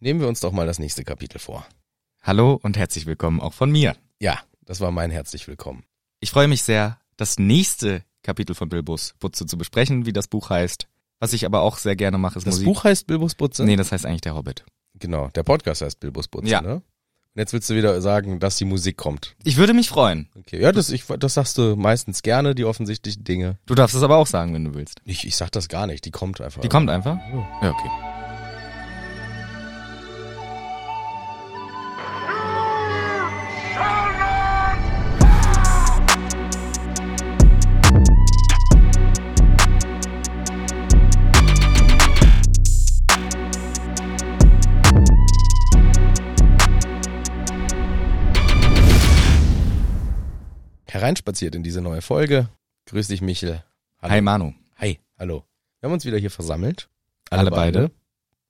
Nehmen wir uns doch mal das nächste Kapitel vor. Hallo und herzlich willkommen auch von mir. Ja, das war mein herzlich willkommen. Ich freue mich sehr, das nächste Kapitel von Bilbos Butze zu besprechen, wie das Buch heißt. Was ich aber auch sehr gerne mache, ist Das Musik. Buch heißt Bilbos Butze? Nee, das heißt eigentlich der Hobbit. Genau, der Podcast heißt Bilbos Butze, Ja. ne? Und jetzt willst du wieder sagen, dass die Musik kommt. Ich würde mich freuen. Okay, ja, das, ich, das sagst du meistens gerne, die offensichtlichen Dinge. Du darfst es aber auch sagen, wenn du willst. Ich, ich sag das gar nicht, die kommt einfach. Die kommt einfach? Ja, okay. Hereinspaziert in diese neue Folge. Grüß dich, Michel. Hallo. Hi Manu. Hi, hallo. Wir haben uns wieder hier versammelt. Alle beide.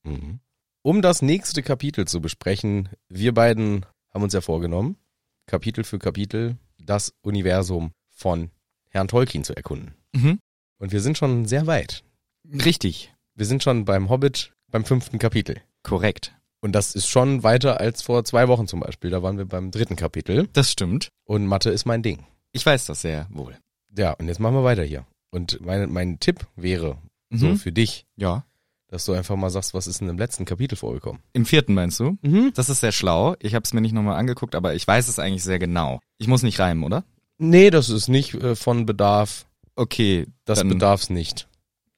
Mhm. Um das nächste Kapitel zu besprechen, wir beiden haben uns ja vorgenommen, Kapitel für Kapitel das Universum von Herrn Tolkien zu erkunden. Mhm. Und wir sind schon sehr weit. Richtig. Wir sind schon beim Hobbit beim fünften Kapitel. Korrekt. Und das ist schon weiter als vor zwei Wochen zum Beispiel. Da waren wir beim dritten Kapitel. Das stimmt. Und Mathe ist mein Ding. Ich weiß das sehr wohl. Ja, und jetzt machen wir weiter hier. Und mein, mein Tipp wäre so Mhm. für dich, Ja. dass du einfach mal sagst, was ist denn im letzten Kapitel vorgekommen? Im vierten meinst du? Mhm. Das ist sehr schlau. Ich habe es mir nicht nochmal angeguckt, aber ich weiß es eigentlich sehr genau. Ich muss nicht reimen, oder? Nee, das ist nicht äh, von Bedarf. Okay, Das bedarf's nicht.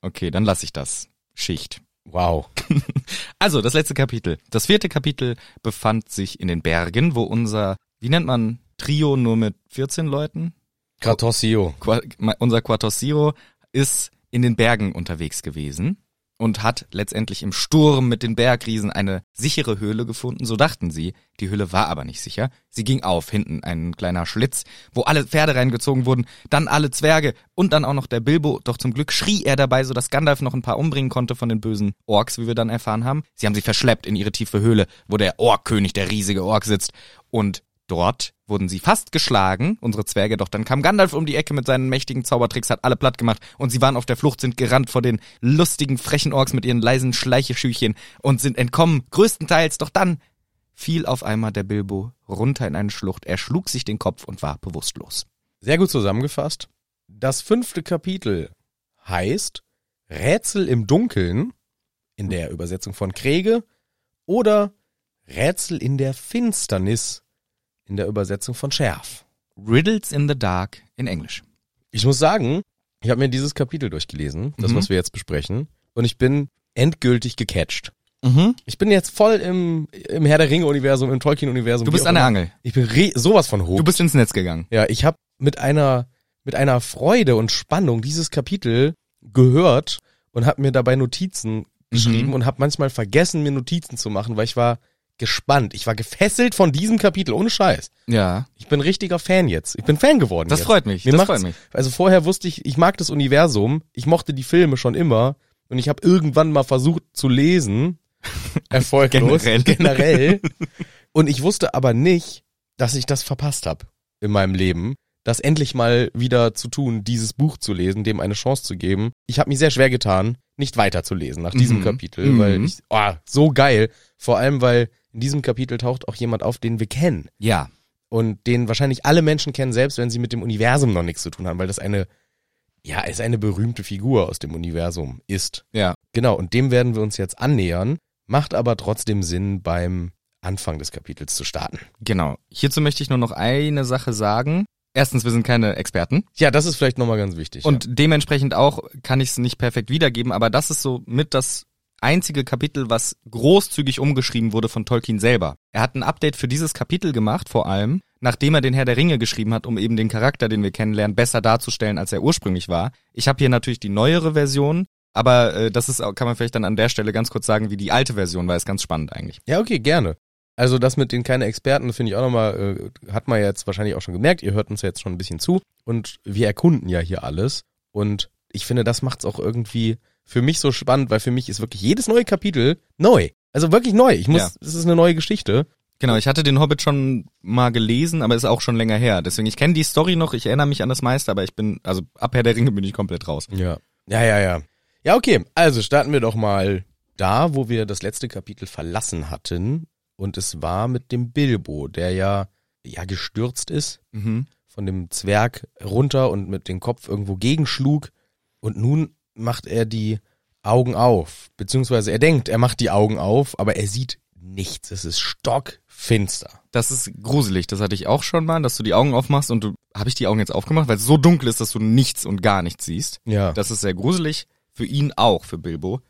okay, dann lasse ich das. Schicht. Wow. Also, das letzte Kapitel. Das vierte Kapitel befand sich in den Bergen, wo unser, wie nennt man, Trio nur mit 14 Leuten? Cartossio. Qua unser Quartossiro ist in den Bergen unterwegs gewesen und hat letztendlich im Sturm mit den Bergriesen eine sichere Höhle gefunden, so dachten sie. Die Höhle war aber nicht sicher. Sie ging auf, hinten ein kleiner Schlitz, wo alle Pferde reingezogen wurden, dann alle Zwerge und dann auch noch der Bilbo. Doch zum Glück schrie er dabei, so dass Gandalf noch ein paar umbringen konnte von den bösen Orks, wie wir dann erfahren haben. Sie haben sie verschleppt in ihre tiefe Höhle, wo der Orkkönig, der riesige Ork sitzt. Und Dort wurden sie fast geschlagen, unsere Zwerge, doch dann kam Gandalf um die Ecke mit seinen mächtigen Zaubertricks, hat alle platt gemacht und sie waren auf der Flucht, sind gerannt vor den lustigen, frechen Orks mit ihren leisen Schleicheschüchchen und sind entkommen, größtenteils, doch dann fiel auf einmal der Bilbo runter in eine Schlucht, er schlug sich den Kopf und war bewusstlos. Sehr gut zusammengefasst. Das fünfte Kapitel heißt Rätsel im Dunkeln in der Übersetzung von Krege oder Rätsel in der Finsternis in der Übersetzung von Scherf. Riddles in the Dark in Englisch. Ich muss sagen, ich habe mir dieses Kapitel durchgelesen, das Mhm. was wir jetzt besprechen, und ich bin endgültig gecatcht. Mhm. Ich bin jetzt voll im, im Herr der Ringe-Universum, im Tolkien-Universum. Du bist an der. Angel. Ich bin sowas von hoch. Du bist ins Netz gegangen. Ja, ich habe mit einer mit einer Freude und Spannung dieses Kapitel gehört und habe mir dabei Notizen geschrieben Mhm. und habe manchmal vergessen mir Notizen zu machen, weil ich war gespannt. Ich war gefesselt von diesem Kapitel ohne Scheiß. Ja. Ich bin richtiger Fan jetzt. Ich bin Fan geworden. Das jetzt. freut mich. Mir das freut mich. Also vorher wusste ich, ich mag das Universum, ich mochte die Filme schon immer und ich habe irgendwann mal versucht zu lesen, erfolglos Generell. generell. Und ich wusste aber nicht, dass ich das verpasst habe in meinem Leben, das endlich mal wieder zu tun, dieses Buch zu lesen, dem eine Chance zu geben. Ich habe mich sehr schwer getan, nicht weiterzulesen nach diesem Mhm. Kapitel, Mhm. weil ich, oh, so geil. Vor allem, weil in diesem Kapitel taucht auch jemand auf, den wir kennen Ja. und den wahrscheinlich alle Menschen kennen, selbst wenn sie mit dem Universum noch nichts zu tun haben, weil das eine, ja, ist eine berühmte Figur aus dem Universum ist. Ja. Genau, und dem werden wir uns jetzt annähern, macht aber trotzdem Sinn, beim Anfang des Kapitels zu starten. Genau. Hierzu möchte ich nur noch eine Sache sagen. Erstens, wir sind keine Experten. Ja, das ist vielleicht nochmal ganz wichtig. Und dementsprechend auch kann ich es nicht perfekt wiedergeben, aber das ist so mit das einzige Kapitel, was großzügig umgeschrieben wurde von Tolkien selber. Er hat ein Update für dieses Kapitel gemacht, vor allem, nachdem er den Herr der Ringe geschrieben hat, um eben den Charakter, den wir kennenlernen, besser darzustellen, als er ursprünglich war. Ich habe hier natürlich die neuere Version, aber äh, das ist, kann man vielleicht dann an der Stelle ganz kurz sagen, wie die alte Version war, ist ganz spannend eigentlich. ja, okay, gerne. Also das mit den keine Experten, finde ich auch nochmal, äh, hat man jetzt wahrscheinlich auch schon gemerkt, ihr hört uns ja jetzt schon ein bisschen zu und wir erkunden ja hier alles und ich finde, das macht's auch irgendwie für mich so spannend, weil für mich ist wirklich jedes neue Kapitel neu. Also wirklich neu. Ich muss, Ja. es ist eine neue Geschichte. Genau, ich hatte den Hobbit schon mal gelesen, aber ist auch schon länger her. Deswegen, ich kenne die Story noch, ich erinnere mich an das meiste, aber ich bin, also ab Herr der Ringe bin ich komplett raus. Ja. Ja, ja, ja. Ja, okay. Also starten wir doch mal da, wo wir das letzte Kapitel verlassen hatten, und es war mit dem Bilbo, der ja, ja gestürzt ist, Mhm. von dem Zwerg runter und mit dem Kopf irgendwo gegenschlug. Und nun macht er die Augen auf, beziehungsweise er denkt, er macht die Augen auf, aber er sieht nichts. Es ist stockfinster. Das ist gruselig, das hatte ich auch schon mal, dass du die Augen aufmachst und du, habe ich die Augen jetzt aufgemacht, weil es so dunkel ist, dass du nichts und gar nichts siehst. Ja. Das ist sehr gruselig, für ihn auch, für Bilbo.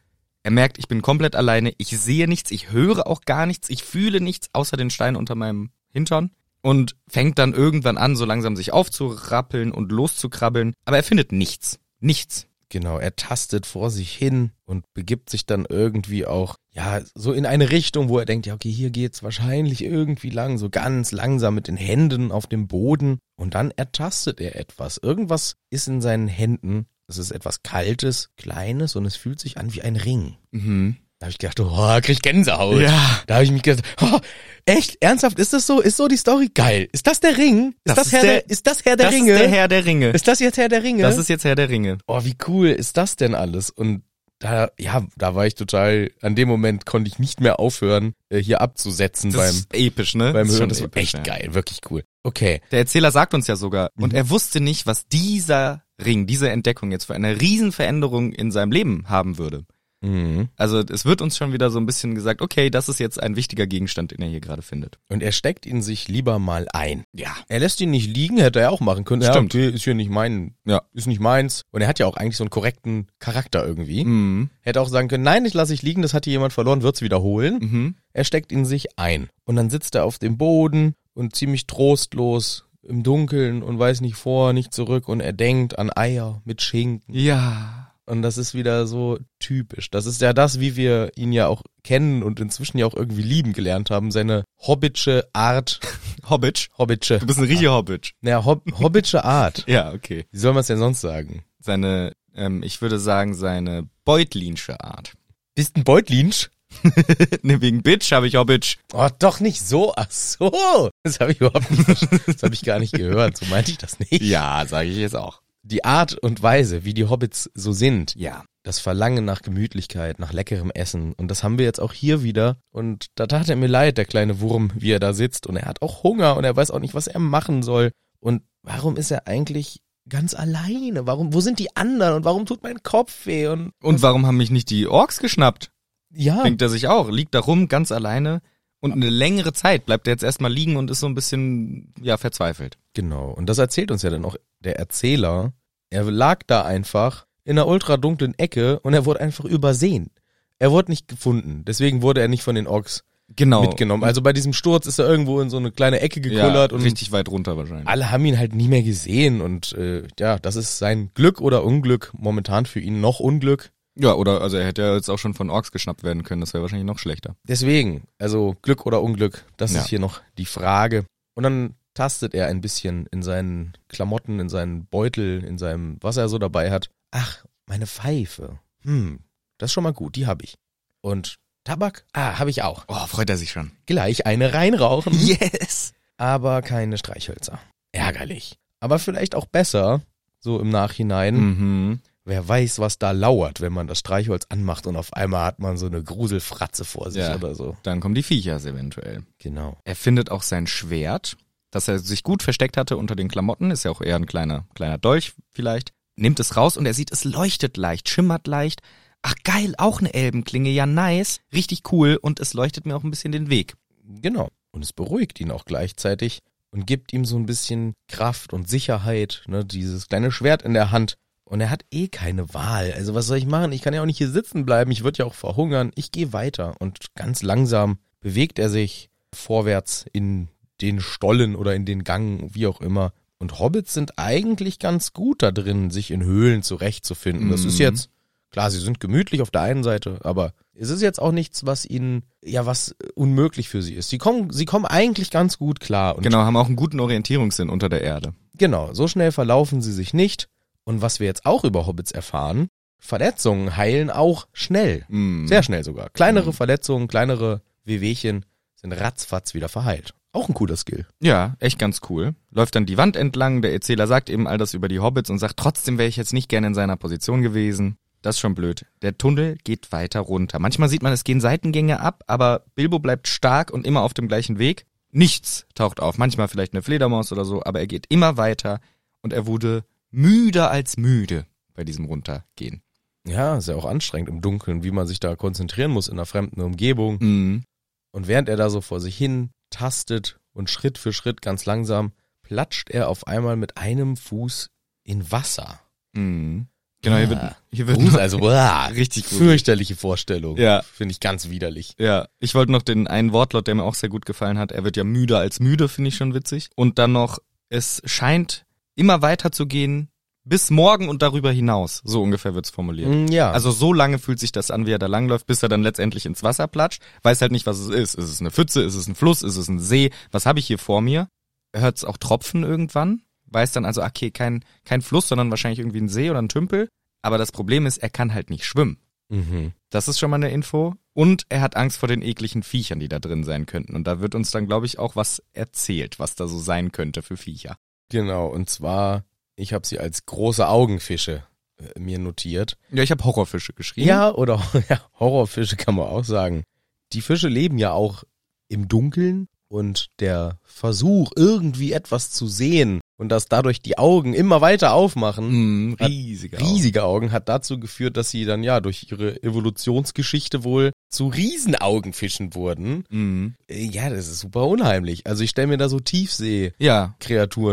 Er merkt, ich bin komplett alleine, ich sehe nichts, ich höre auch gar nichts, ich fühle nichts, außer den Stein unter meinem Hintern. Und fängt dann irgendwann an, so langsam sich aufzurappeln und loszukrabbeln. Aber er findet nichts. Nichts. Genau, er tastet vor sich hin und begibt sich dann irgendwie auch, ja, so in eine Richtung, wo er denkt, ja, okay, hier geht's wahrscheinlich irgendwie lang, so ganz langsam mit den Händen auf dem Boden. Und dann ertastet er etwas. Irgendwas ist in seinen Händen. Es ist etwas Kaltes, Kleines und es fühlt sich an wie ein Ring. Mhm. Da habe ich gedacht, oh, krieg ich Gänsehaut. Ja. Da habe ich mich gedacht, oh, echt, ernsthaft, ist das so? Ist so die Story? Geil. Ist das der Ring? Ist Das das, ist Herr der- der, ist das Herr der das Ringe? ist der Herr der Ringe. ist das jetzt Herr der Ringe? Das ist jetzt Herr der Ringe. oh, wie cool ist das denn alles? Und da, ja, da war ich total, an dem Moment konnte ich nicht mehr aufhören, äh, hier abzusetzen Das beim, ist episch, ne? beim Das ist Hören. Das war episch, echt ja. geil, wirklich cool. Okay. Der Erzähler sagt uns ja sogar, und Mhm. er wusste nicht, was dieser Ring, diese Entdeckung jetzt für eine Riesenveränderung in seinem Leben haben würde. Mhm. Also es wird uns schon wieder so ein bisschen gesagt, okay, das ist jetzt ein wichtiger Gegenstand, den er hier gerade findet. Und er steckt ihn sich lieber mal ein. Ja. Er lässt ihn nicht liegen, hätte er auch machen können. Stimmt. Ja, okay, ist hier nicht mein, Ja. ist nicht meins. Und er hat ja auch eigentlich so einen korrekten Charakter irgendwie. Mhm. Hätte auch sagen können, nein, ich lasse ich liegen, das hat hier jemand verloren, wird's wiederholen. Mhm. Er steckt in sich ein. Und dann sitzt er auf dem Boden und ziemlich trostlos im Dunkeln und weiß nicht vor, nicht zurück und er denkt an Eier mit Schinken. Ja. Und das ist wieder so typisch. Das ist ja das, wie wir ihn ja auch kennen und inzwischen ja auch irgendwie lieben gelernt haben. Seine hobbitsche Art. Hobbit. Hobbitsche. Du bist ein richtiger Hobbit. Naja, Hob hobbitsche Art. Ja, okay. Wie soll man es denn sonst sagen? Seine, ähm, ich würde sagen, seine Beutlinsche Art. Bist ein Beutlinsch? ne, wegen Bitch habe ich Hobbit. Oh, doch nicht so. Ach so. Das habe ich überhaupt nicht. Das habe ich gar nicht gehört. So meinte ich das nicht. Ja, sage ich jetzt auch. Die Art und Weise, wie die Hobbits so sind, Ja. das Verlangen nach Gemütlichkeit, nach leckerem Essen. Und das haben wir jetzt auch hier wieder. Und da tat er mir leid, der kleine Wurm, wie er da sitzt. Und er hat auch Hunger und er weiß auch nicht, was er machen soll. Und warum ist er eigentlich ganz alleine? Warum, wo sind die anderen? Und warum tut mein Kopf weh? Und, Und warum haben mich nicht die Orks geschnappt? ja, Denkt er sich auch. Liegt da rum, ganz alleine. Und eine längere Zeit bleibt er jetzt erstmal liegen und ist so ein bisschen, ja, verzweifelt. genau. Und das erzählt uns ja dann auch der Erzähler. Er lag da einfach in einer ultra dunklen Ecke und er wurde einfach übersehen. Er wurde nicht gefunden. Deswegen wurde er nicht von den Orks Genau. mitgenommen. Also bei diesem Sturz ist er irgendwo in so eine kleine Ecke gekullert ja, und richtig weit runter wahrscheinlich. alle haben ihn halt nie mehr gesehen und äh, ja, das ist sein Glück oder Unglück. Momentan für ihn noch Unglück. Ja, oder also er hätte ja jetzt auch schon von Orks geschnappt werden können, das wäre wahrscheinlich noch schlechter. Deswegen, also Glück oder Unglück, das Ja. ist hier noch die Frage. Und dann tastet er ein bisschen in seinen Klamotten, in seinen Beutel, in seinem, was er so dabei hat. Ach, meine Pfeife. Hm, das ist schon mal gut, die habe ich. Und Tabak? Ah, habe ich auch. Oh, freut er sich schon. Gleich eine reinrauchen. Yes! aber keine Streichhölzer. Ärgerlich. Aber vielleicht auch besser, so im Nachhinein. Mhm. Wer weiß, was da lauert, wenn man das Streichholz anmacht und auf einmal hat man so eine Gruselfratze vor sich Ja. oder so. Dann kommen die Viechers eventuell. Genau. Er findet auch sein Schwert, das er sich gut versteckt hatte unter den Klamotten, ist ja auch eher ein kleiner, kleiner Dolch vielleicht. Nimmt es raus und er sieht, es leuchtet leicht, schimmert leicht. Ach geil, auch eine Elbenklinge, ja nice, richtig cool und es leuchtet mir auch ein bisschen den Weg. Genau. Und es beruhigt ihn auch gleichzeitig und gibt ihm so ein bisschen Kraft und Sicherheit, ne, dieses kleine Schwert in der Hand. Und er hat eh keine Wahl. Also was soll ich machen? Ich kann ja auch nicht hier sitzen bleiben. Ich würde ja auch verhungern. Ich gehe weiter. Und ganz langsam bewegt er sich vorwärts in den Stollen oder in den Gang, wie auch immer. Und Hobbits sind eigentlich ganz gut da drin, sich in Höhlen zurechtzufinden. Das ist Mhm. jetzt, klar, sie sind gemütlich auf der einen Seite, aber es ist jetzt auch nichts, was ihnen, ja, was unmöglich für sie ist. Sie kommen, sie kommen eigentlich ganz gut klar. Und Genau, haben auch einen guten Orientierungssinn unter der Erde. Genau, so schnell verlaufen sie sich nicht. Und was wir jetzt auch über Hobbits erfahren, Verletzungen heilen auch schnell. Mhm. Sehr schnell sogar. Kleinere Mhm. Verletzungen, kleinere Wehwehchen sind ratzfatz wieder verheilt. Auch ein cooler Skill. Ja, echt ganz cool. Läuft dann die Wand entlang, der Erzähler sagt eben all das über die Hobbits und sagt, trotzdem wäre ich jetzt nicht gerne in seiner Position gewesen. Das ist schon blöd. Der Tunnel geht weiter runter. Manchmal sieht man, es gehen Seitengänge ab, aber Bilbo bleibt stark und immer auf dem gleichen Weg. Nichts taucht auf. Manchmal vielleicht eine Fledermaus oder so, aber er geht immer weiter und er wurde müder als müde bei diesem Runtergehen. Ja, ist ja auch anstrengend im Dunkeln, wie man sich da konzentrieren muss in einer fremden Umgebung. Mhm. Und während er da so vor sich hin tastet und Schritt für Schritt ganz langsam, platscht er auf einmal mit einem Fuß in Wasser. Mhm. Genau, hier wird, hier wird Fuß, also uah, richtig gut. fürchterliche Vorstellung. Ja. Finde ich ganz widerlich. Ja, ich wollte noch den einen Wortlaut, der mir auch sehr gut gefallen hat. Er wird ja müder als müde, finde ich schon witzig. Und dann noch, es scheint immer weiter zu gehen bis morgen und darüber hinaus. So ungefähr wird's formuliert. Mm, Ja. Also so lange fühlt sich das an, wie er da langläuft, bis er dann letztendlich ins Wasser platscht. Weiß halt nicht, was es ist. Ist es eine Pfütze? Ist es ein Fluss? Ist es ein See? Was habe ich hier vor mir? Er hört's auch tropfen irgendwann. Weiß dann also, okay, kein, kein Fluss, sondern wahrscheinlich irgendwie ein See oder ein Tümpel. Aber das Problem ist, er kann halt nicht schwimmen. mhm. Das ist schon mal eine Info. Und er hat Angst vor den ekligen Viechern, die da drin sein könnten. Und da wird uns dann, glaube ich, auch was erzählt, was da so sein könnte für Viecher. Genau, und zwar, ich habe sie als große Augenfische äh, mir notiert. Ja, ich habe Horrorfische geschrieben. Ja, oder ja, Horrorfische kann man auch sagen. Die Fische leben ja auch im Dunkeln und der Versuch, irgendwie etwas zu sehen und dass dadurch die Augen immer weiter aufmachen, Mm, riesige riesige Augen, hat dazu geführt, dass sie dann ja durch ihre Evolutionsgeschichte wohl zu Riesenaugenfischen wurden. Mm. Ja, das ist super unheimlich. Also ich stelle mir da so Tiefsee Ja.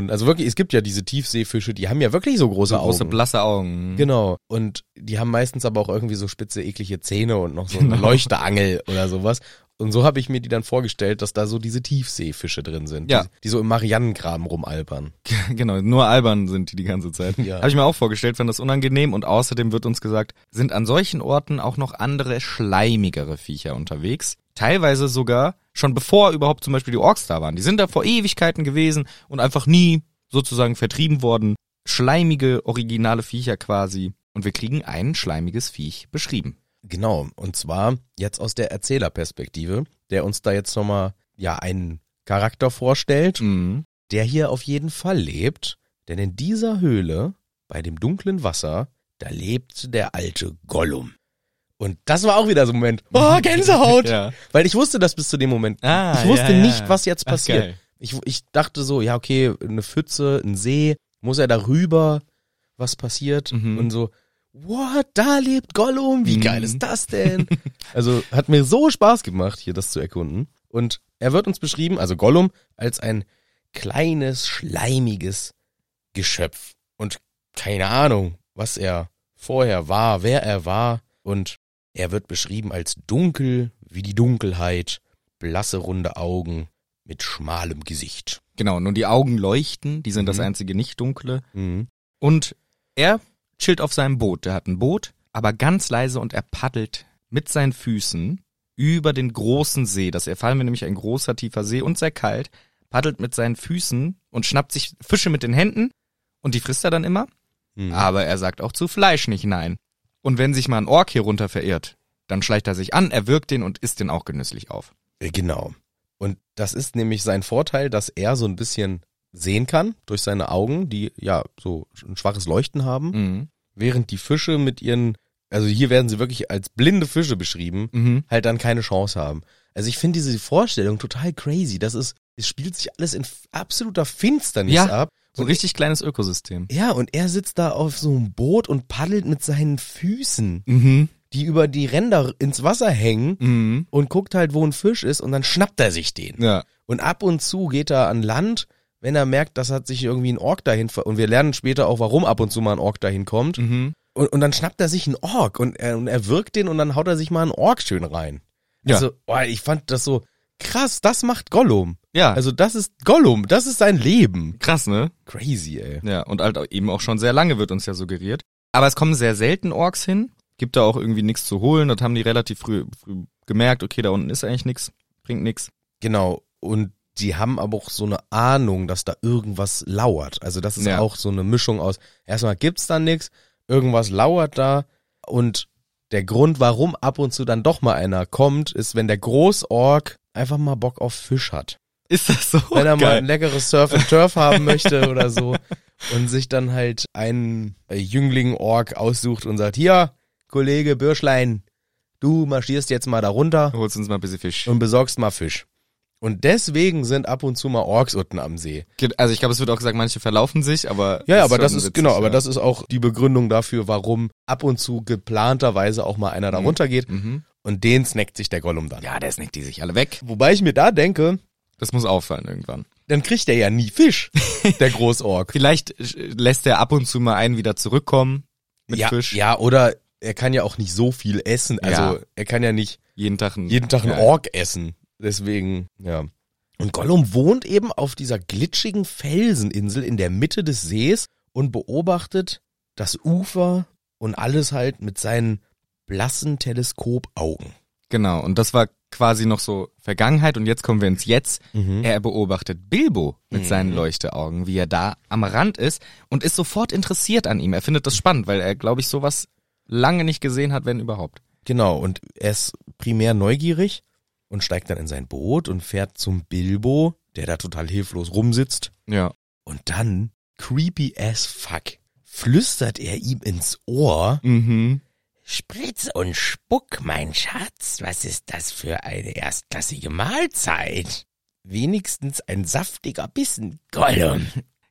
Also wirklich, es gibt ja diese Tiefseefische, die haben ja wirklich so große so große Augen. blasse Augen. Genau. Und die haben meistens aber auch irgendwie so spitze, eklige Zähne und noch so eine Genau. Leuchterangel oder sowas. Und so habe ich mir die dann vorgestellt, dass da so diese Tiefseefische drin sind, Ja. die, die so im Marianengraben rumalbern. genau, nur albern sind die die ganze Zeit. Ja. Habe ich mir auch vorgestellt, fand das unangenehm. Und außerdem wird uns gesagt, sind an solchen Orten auch noch andere schleimigere Viecher unterwegs. Teilweise sogar schon bevor überhaupt zum Beispiel die Orks da waren. Die sind da vor Ewigkeiten gewesen und einfach nie sozusagen vertrieben worden. Schleimige, originale Viecher quasi. Und wir kriegen ein schleimiges Viech beschrieben. Genau. Und zwar jetzt aus der Erzählerperspektive, der uns da jetzt nochmal, ja, einen Charakter vorstellt, Mhm. Der hier auf jeden Fall lebt. Denn in dieser Höhle, bei dem dunklen Wasser, da lebt der alte Gollum. Und das war auch wieder so ein Moment. Oh, Gänsehaut! Ja. Weil ich wusste das bis zu dem Moment. Ah, ich wusste ja, ja. nicht, was jetzt Ach, passiert. geil. ich, ich dachte so, ja, okay, eine Pfütze, ein See, muss er darüber, was passiert? Mhm. Und so, what, da lebt Gollum, wie Mhm. geil ist das denn? also hat mir so Spaß gemacht, hier das zu erkunden. Und er wird uns beschrieben, also Gollum, als ein kleines, schleimiges Geschöpf. Und keine Ahnung, was er vorher war, wer er war. Und er wird beschrieben als dunkel wie die Dunkelheit, blasse runde Augen mit schmalem Gesicht. Genau, nur die Augen leuchten, die sind das Mhm. einzige nicht-dunkle. Mhm. Und er chillt auf seinem Boot. Der hat ein Boot, aber ganz leise und er paddelt mit seinen Füßen über den großen See. Das erfahren wir nämlich ein großer, tiefer See und sehr kalt. Paddelt mit seinen Füßen und schnappt sich Fische mit den Händen und die frisst er dann immer. Mhm. Aber er sagt auch zu Fleisch nicht nein. Und wenn sich mal ein Ork hier runter verirrt, dann schleicht er sich an, erwürgt den und isst den auch genüsslich auf. Äh, Genau. Und das ist nämlich sein Vorteil, dass er so ein bisschen sehen kann durch seine Augen, die ja so ein schwaches Leuchten haben, Mhm. während die Fische mit ihren, also hier werden sie wirklich als blinde Fische beschrieben, Mhm. halt dann keine Chance haben. Also ich finde diese Vorstellung total crazy. Das ist, es spielt sich alles in absoluter Finsternis Ja. ab. So ein richtig kleines Ökosystem. Ja, und er sitzt da auf so einem Boot und paddelt mit seinen Füßen, Mhm. die über die Ränder ins Wasser hängen Mhm. und guckt halt, wo ein Fisch ist und dann schnappt er sich den. Ja. Und ab und zu geht er an Land, wenn er merkt, dass hat sich irgendwie ein Ork dahin ver und wir lernen später auch, warum ab und zu mal ein Ork dahin kommt. Mhm. Und, und dann schnappt er sich einen Ork und er, und er wirkt den und dann haut er sich mal einen Ork schön rein. Ja. Also, oh, ich fand das so krass, das macht Gollum. Ja, Also das ist Gollum, das ist sein Leben. krass, ne? Crazy, ey. Ja, und halt eben auch schon sehr lange wird uns ja suggeriert. Aber es kommen sehr selten Orks hin. Gibt da auch irgendwie nichts zu holen. Das haben die relativ früh, früh gemerkt, okay, da unten ist eigentlich nichts, bringt nichts. Genau. Und die haben aber auch so eine Ahnung, dass da irgendwas lauert. Also das ist Ja. auch so eine Mischung aus, erstmal gibt's da nix, irgendwas lauert da und der Grund, warum ab und zu dann doch mal einer kommt, ist, wenn der Großorg einfach mal Bock auf Fisch hat. Ist das so? Wenn er mal Geil. ein leckeres Surf and Turf haben möchte oder so und sich dann halt einen äh, Jüngling-Org aussucht und sagt, hier, Kollege Bürschlein, du marschierst jetzt mal da runter Holst uns mal ein bisschen Fisch. und besorgst mal Fisch. Und deswegen sind ab und zu mal Orks unten am See. Also ich glaube, es wird auch gesagt, manche verlaufen sich, aber Ja, aber das ist witzig, genau, aber ja. das ist auch die Begründung dafür, warum ab und zu geplanterweise auch mal einer da Mhm. runtergeht Mhm. Und den snackt sich der Gollum dann. Ja, der snackt die sich alle weg. Wobei ich mir da denke, Das muss auffallen irgendwann. dann kriegt der ja nie Fisch, der Großork. Vielleicht äh, lässt er ab und zu mal einen wieder zurückkommen mit ja, Fisch. ja, oder er kann ja auch nicht so viel essen. Also Ja. er kann ja nicht Jeden Tag ein, jeden Tag einen ja. Ork essen. Deswegen, ja. Und Gollum wohnt eben auf dieser glitschigen Felseninsel in der Mitte des Sees und beobachtet das Ufer und alles halt mit seinen blassen Teleskopaugen. Genau, und das war quasi noch so Vergangenheit und jetzt kommen wir ins Jetzt. Er beobachtet Bilbo mit Mhm. seinen Leuchteaugen, wie er da am Rand ist und ist sofort interessiert an ihm. Er findet das spannend, weil er, glaube ich, sowas lange nicht gesehen hat, wenn überhaupt. Genau, und er ist primär neugierig und steigt dann in sein Boot und fährt zum Bilbo, der da total hilflos rumsitzt. Ja. Und dann, creepy as fuck, flüstert er ihm ins Ohr, Mhm. Spritz und Spuck, mein Schatz, was ist das für eine erstklassige Mahlzeit? Wenigstens ein saftiger Bissen, Gollum.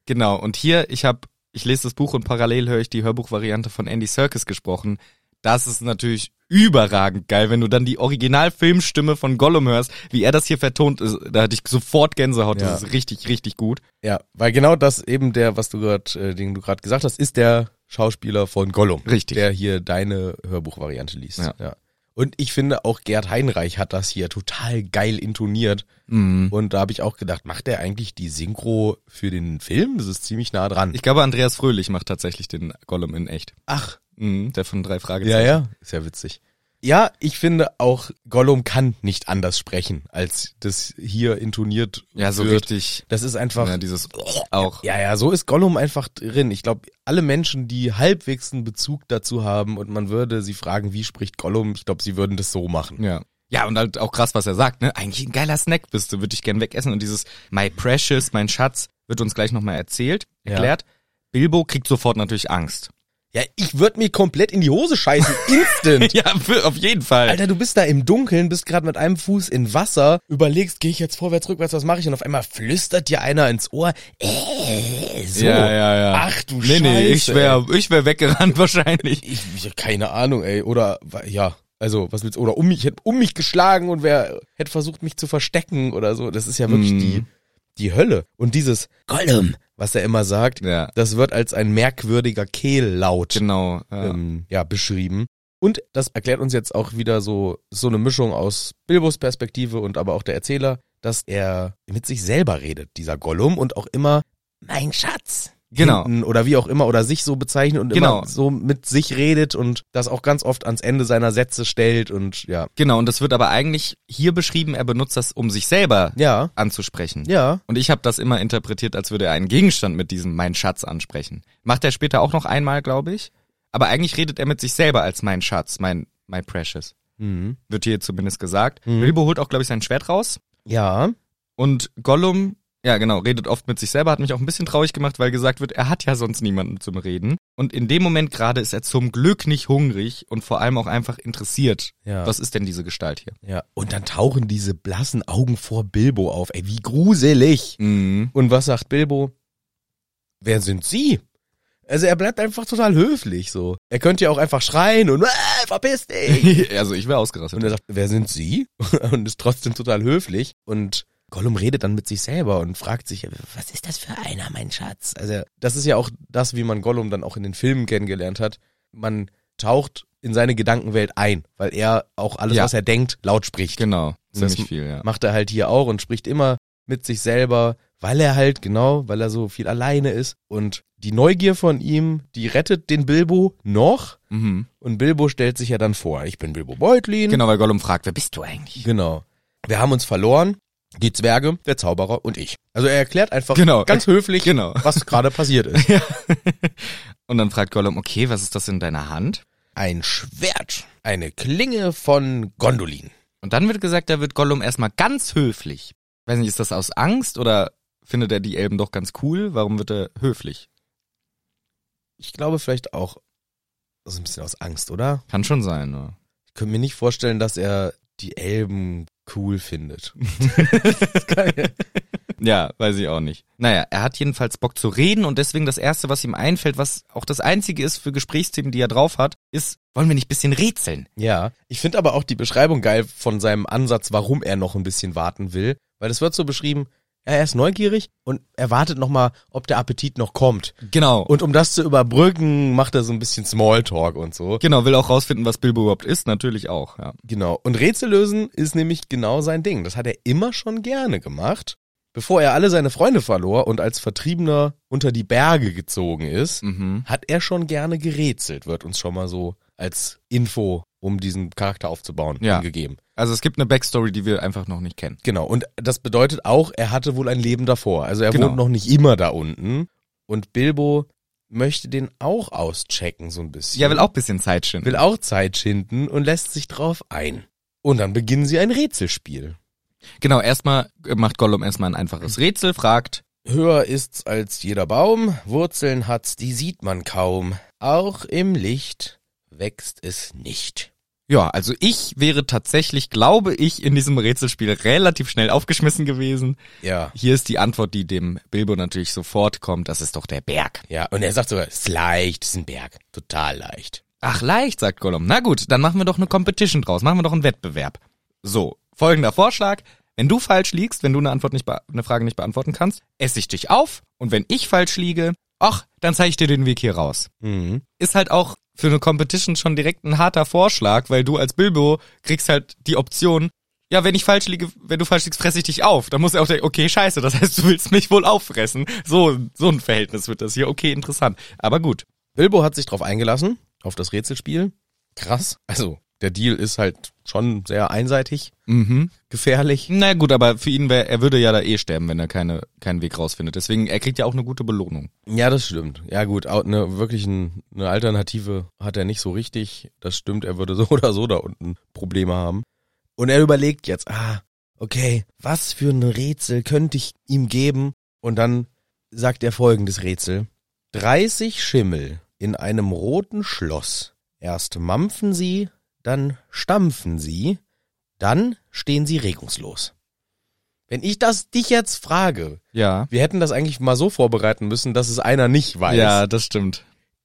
Genau, und hier, ich habe, ich lese das Buch und parallel höre ich die Hörbuchvariante von Andy Serkis gesprochen. Das ist natürlich überragend geil, wenn du dann die Originalfilmstimme von Gollum hörst, wie er das hier vertont ist, da hatte ich sofort Gänsehaut, Ja. das ist richtig, richtig gut. Ja, weil genau das eben der, was du gerade, äh, den du gerade gesagt hast, ist der Schauspieler von Gollum. Richtig. Der hier deine Hörbuchvariante liest. Ja. Und ich finde auch Gerd Heinreich hat das hier total geil intoniert. Mhm. Und da habe ich auch gedacht, macht er eigentlich die Synchro für den Film? Das ist ziemlich nah dran. Ich glaube, Andreas Fröhlich macht tatsächlich den Gollum in echt. Ach, Mhm, der von drei ja, Fragezeichen. ja, ist ja witzig. Ja, ich finde auch Gollum kann nicht anders sprechen, als das hier intoniert Ja, so wird. richtig. Das ist einfach Ja, dieses auch. Ja, ja, so ist Gollum einfach drin. Ich glaube, alle Menschen, die halbwegs einen Bezug dazu haben und man würde sie fragen, wie spricht Gollum, ich glaube, sie würden das so machen. Ja. Ja, und halt auch krass, was er sagt, ne? Eigentlich ein geiler Snack bist du, würde ich gern wegessen. Und dieses My Precious, mein Schatz, wird uns gleich nochmal erzählt, erklärt. Bilbo kriegt sofort natürlich Angst. Ja, ich würde mir komplett in die Hose scheißen, instant. Ja, für, auf jeden Fall. Alter, du bist da im Dunkeln, bist gerade mit einem Fuß in Wasser, überlegst, gehe ich jetzt vorwärts, rückwärts, was mache ich? Und auf einmal flüstert dir einer ins Ohr, äh, so. Ja, ja, ja. Ach du nee, nee, ich Scheiße, wär, ich wär weggerannt wahrscheinlich. Ich, ich keine Ahnung, ey. Oder ja, also was willst du? Oder um mich, hätte um mich geschlagen und wer hätte versucht, mich zu verstecken oder so. Das ist ja wirklich Mhm. die, die Hölle. Und dieses Gollum, was er immer sagt, Ja, das wird als ein merkwürdiger Kehllaut genau. Ja. ähm, ja, beschrieben. Und das erklärt uns jetzt auch wieder so, so eine Mischung aus Bilbos Perspektive und aber auch der Erzähler, dass er mit sich selber redet, dieser Gollum, und auch immer mein Schatz. Genau. hinten oder wie auch immer oder sich so bezeichnet und Genau. immer so mit sich redet und das auch ganz oft ans Ende seiner Sätze stellt und ja. Genau, und das wird aber eigentlich hier beschrieben, er benutzt das, um sich selber Ja, anzusprechen. ja. Und ich habe das immer interpretiert, als würde er einen Gegenstand mit diesem Mein Schatz ansprechen. Macht er später auch noch einmal, glaube ich. Aber eigentlich redet er mit sich selber als mein Schatz, mein, my precious. Mhm. Wird hier zumindest gesagt. Mhm. Bilbo holt auch, glaube ich, sein Schwert raus. Ja. Und Gollum, ja genau, redet oft mit sich selber, hat mich auch ein bisschen traurig gemacht, weil gesagt wird, er hat ja sonst niemanden zum Reden. Und in dem Moment gerade ist er zum Glück nicht hungrig und vor allem auch einfach interessiert. Ja. Was ist denn diese Gestalt hier? Ja. Und dann tauchen diese blassen Augen vor Bilbo auf. Ey, wie gruselig. Mhm. Und was sagt Bilbo? Wer sind Sie? Also er bleibt einfach total höflich so. Er könnte ja auch einfach schreien und äh, verpiss dich. also ich wäre ausgerastet. Und er sagt, wer sind Sie? Und ist trotzdem total höflich. Und Gollum redet dann mit sich selber und fragt sich, Was ist das für einer, mein Schatz? also das ist ja auch das, wie man Gollum dann auch in den Filmen kennengelernt hat. Man taucht in seine Gedankenwelt ein, weil er auch alles, Ja. was er denkt, laut spricht. Genau, Und das ziemlich viel, ja. Macht er halt hier auch und spricht immer mit sich selber, weil er halt, genau, weil er so viel alleine ist. Und die Neugier von ihm, die rettet den Bilbo noch. Mhm. Und Bilbo stellt sich ja dann vor, ich bin Bilbo Beutlin. Genau, weil Gollum fragt, wer bist du eigentlich? Genau. Wir haben uns verloren, die Zwerge, der Zauberer und ich. Also er erklärt einfach Genau. ganz höflich, Genau. was gerade passiert ist. Und dann fragt Gollum, okay, was ist das in deiner Hand? Ein Schwert, eine Klinge von Gondolin. Und dann wird gesagt, da wird Gollum erstmal ganz höflich. Weiß nicht, ist das aus Angst oder findet er die Elben doch ganz cool? Warum wird er höflich? Ich glaube vielleicht auch so ein bisschen aus Angst, oder? Kann schon sein, ne? Ich könnte mir nicht vorstellen, dass er die Elben cool findet. Ja, weiß ich auch nicht. Naja, er hat jedenfalls Bock zu reden und deswegen das Erste, was ihm einfällt, was auch das Einzige ist für Gesprächsthemen, die er drauf hat, ist, wollen wir nicht bisschen rätseln? Ja, ich finde aber auch die Beschreibung geil von seinem Ansatz, warum er noch ein bisschen warten will, weil es wird so beschrieben, er ist neugierig und er wartet noch mal, ob der Appetit noch kommt. Genau. Und Und um das zu überbrücken, macht er so ein bisschen Smalltalk und so. genau, will auch rausfinden, was Bilbo überhaupt ist, natürlich auch, ja. Genau. Und Rätsel lösen ist nämlich genau sein Ding. Das hat er immer schon gerne gemacht. Bevor er alle seine Freunde verlor und als Vertriebener unter die Berge gezogen ist, Mhm. hat er schon gerne gerätselt, wird uns schon mal so als Info, um diesen Charakter aufzubauen, Ja. gegeben. Also es gibt eine Backstory, die wir einfach noch nicht kennen. Genau. Und das bedeutet auch, er hatte wohl ein Leben davor. Also er Genau. wohnt noch nicht immer da unten. Und Bilbo möchte den auch auschecken, so ein bisschen. Ja, will auch bisschen Zeit schinden. will auch Zeit schinden und lässt sich drauf ein. Und dann beginnen sie ein Rätselspiel. Genau, erstmal macht Gollum erstmal ein einfaches Rätsel, fragt, Höher ist's als jeder Baum, Wurzeln hat's, die sieht man kaum. Auch im Licht wächst es nicht. Ja, also ich wäre tatsächlich, glaube ich, in diesem Rätselspiel relativ schnell aufgeschmissen gewesen. Ja. Hier ist die Antwort, die dem Bilbo natürlich sofort kommt, das ist doch der Berg. Ja, und er sagt sogar, es ist leicht, es ist ein Berg. Total leicht. Ach, leicht, sagt Gollum. Na gut, dann machen wir doch eine Competition draus, machen wir doch einen Wettbewerb. So, folgender Vorschlag. Wenn du falsch liegst, wenn du eine Antwort nicht, eine Frage nicht beantworten kannst, esse ich dich auf. Und wenn ich falsch liege, ach, dann zeige ich dir den Weg hier raus. Mhm. Ist halt auch für eine Competition schon direkt ein harter Vorschlag, weil du als Bilbo kriegst halt die Option, ja, wenn ich falsch liege, wenn du falsch liegst, fresse ich dich auf. Dann muss er auch denken, okay, scheiße, das heißt, du willst mich wohl auffressen. So, so ein Verhältnis wird das hier. Okay, interessant. Aber gut. Bilbo hat sich drauf eingelassen, auf das Rätselspiel. Krass. Also, der Deal ist halt schon sehr einseitig, Mhm. gefährlich. Na gut, aber für ihn wäre, er würde ja da eh sterben, wenn er keine, keinen Weg rausfindet. Deswegen, er kriegt ja auch eine gute Belohnung. Ja, das stimmt. Ja gut, au- ne, wirklich ein, eine Alternative hat er nicht so richtig. Das stimmt, er würde so oder so da unten Probleme haben. Und er überlegt jetzt, ah, okay, was für ein Rätsel könnte ich ihm geben? Und dann sagt er folgendes Rätsel. 30 Schimmel in einem roten Schloss. Erst mampfen sie, dann stampfen sie, dann stehen sie regungslos. Wenn ich das dich jetzt frage, Ja. wir hätten das eigentlich mal so vorbereiten müssen, dass es einer nicht weiß. Ja, das stimmt.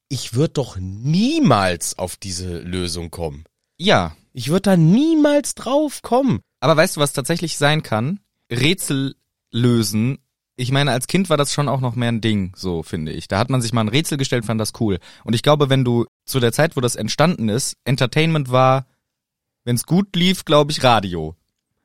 Ich würde doch niemals auf diese Lösung kommen. Ja. Ich würde da niemals drauf kommen. Aber weißt du, was tatsächlich sein kann? Rätsel lösen. Ich meine, als Kind war das schon auch noch mehr ein Ding, so finde ich. Da hat man sich mal ein Rätsel gestellt, fand das cool. Und ich glaube, wenn du zu der Zeit, wo das entstanden ist, Entertainment war, wenn es gut lief, glaube ich, Radio.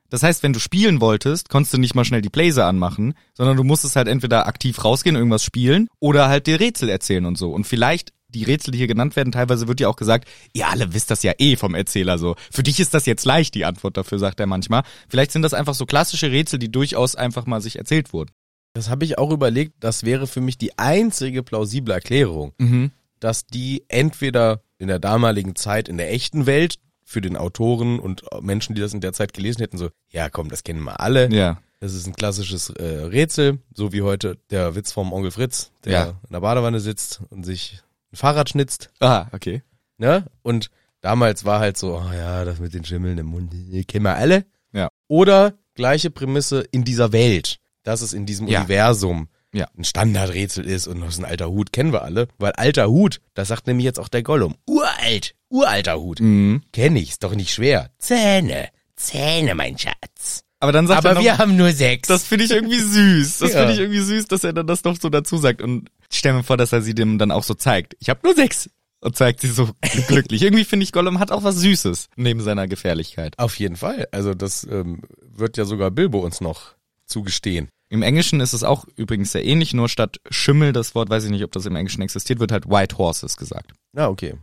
Das heißt, wenn du spielen wolltest, konntest du nicht mal schnell die Playse anmachen, sondern du musstest halt entweder aktiv rausgehen, irgendwas spielen oder halt dir Rätsel erzählen und so. Und vielleicht die Rätsel, die hier genannt werden, teilweise wird ja auch gesagt, ihr alle wisst das ja eh vom Erzähler so. Für dich ist das jetzt leicht, die Antwort dafür, sagt er manchmal. Vielleicht sind das einfach so klassische Rätsel, die durchaus einfach mal sich erzählt wurden. Das habe ich auch überlegt. Das wäre für mich die einzige plausible Erklärung, Mhm. Dass die entweder in der damaligen Zeit in der echten Welt für den Autoren und Menschen, die das in der Zeit gelesen hätten, so, ja komm, das kennen wir alle. Ja. Das ist ein klassisches äh, Rätsel, so wie heute der Witz vom Onkel Fritz, der Ja. in der Badewanne sitzt und sich ein Fahrrad schnitzt. Ah, okay. ne? Und damals war halt so, oh ja, das mit den Schimmeln im Mund, äh, kennen wir alle. Ja. Oder gleiche Prämisse in dieser Welt, dass es in diesem Ja. Universum Ja. ein Standardrätsel ist und das ist ein alter Hut, kennen wir alle. Weil alter Hut, das sagt nämlich jetzt auch der Gollum. Uralt, uralter Hut. Mhm. Kenn ich, ist doch nicht schwer. Zähne, Zähne, mein Schatz. Aber dann sagt er Aber noch, wir haben nur sechs. Das finde ich irgendwie süß. Das Ja. finde ich irgendwie süß, dass er dann das noch so dazu sagt. Und ich stell mir vor, dass er sie dem dann auch so zeigt. Ich habe nur sechs. Und zeigt sie so glücklich. Irgendwie finde ich, Gollum hat auch was Süßes neben seiner Gefährlichkeit. Auf jeden Fall. Also das ähm, wird ja sogar Bilbo uns noch zugestehen. Im Englischen ist es auch übrigens sehr ähnlich, nur statt Schimmel, das Wort weiß ich nicht, ob das im Englischen existiert, wird halt White Horses gesagt. Ah, okay.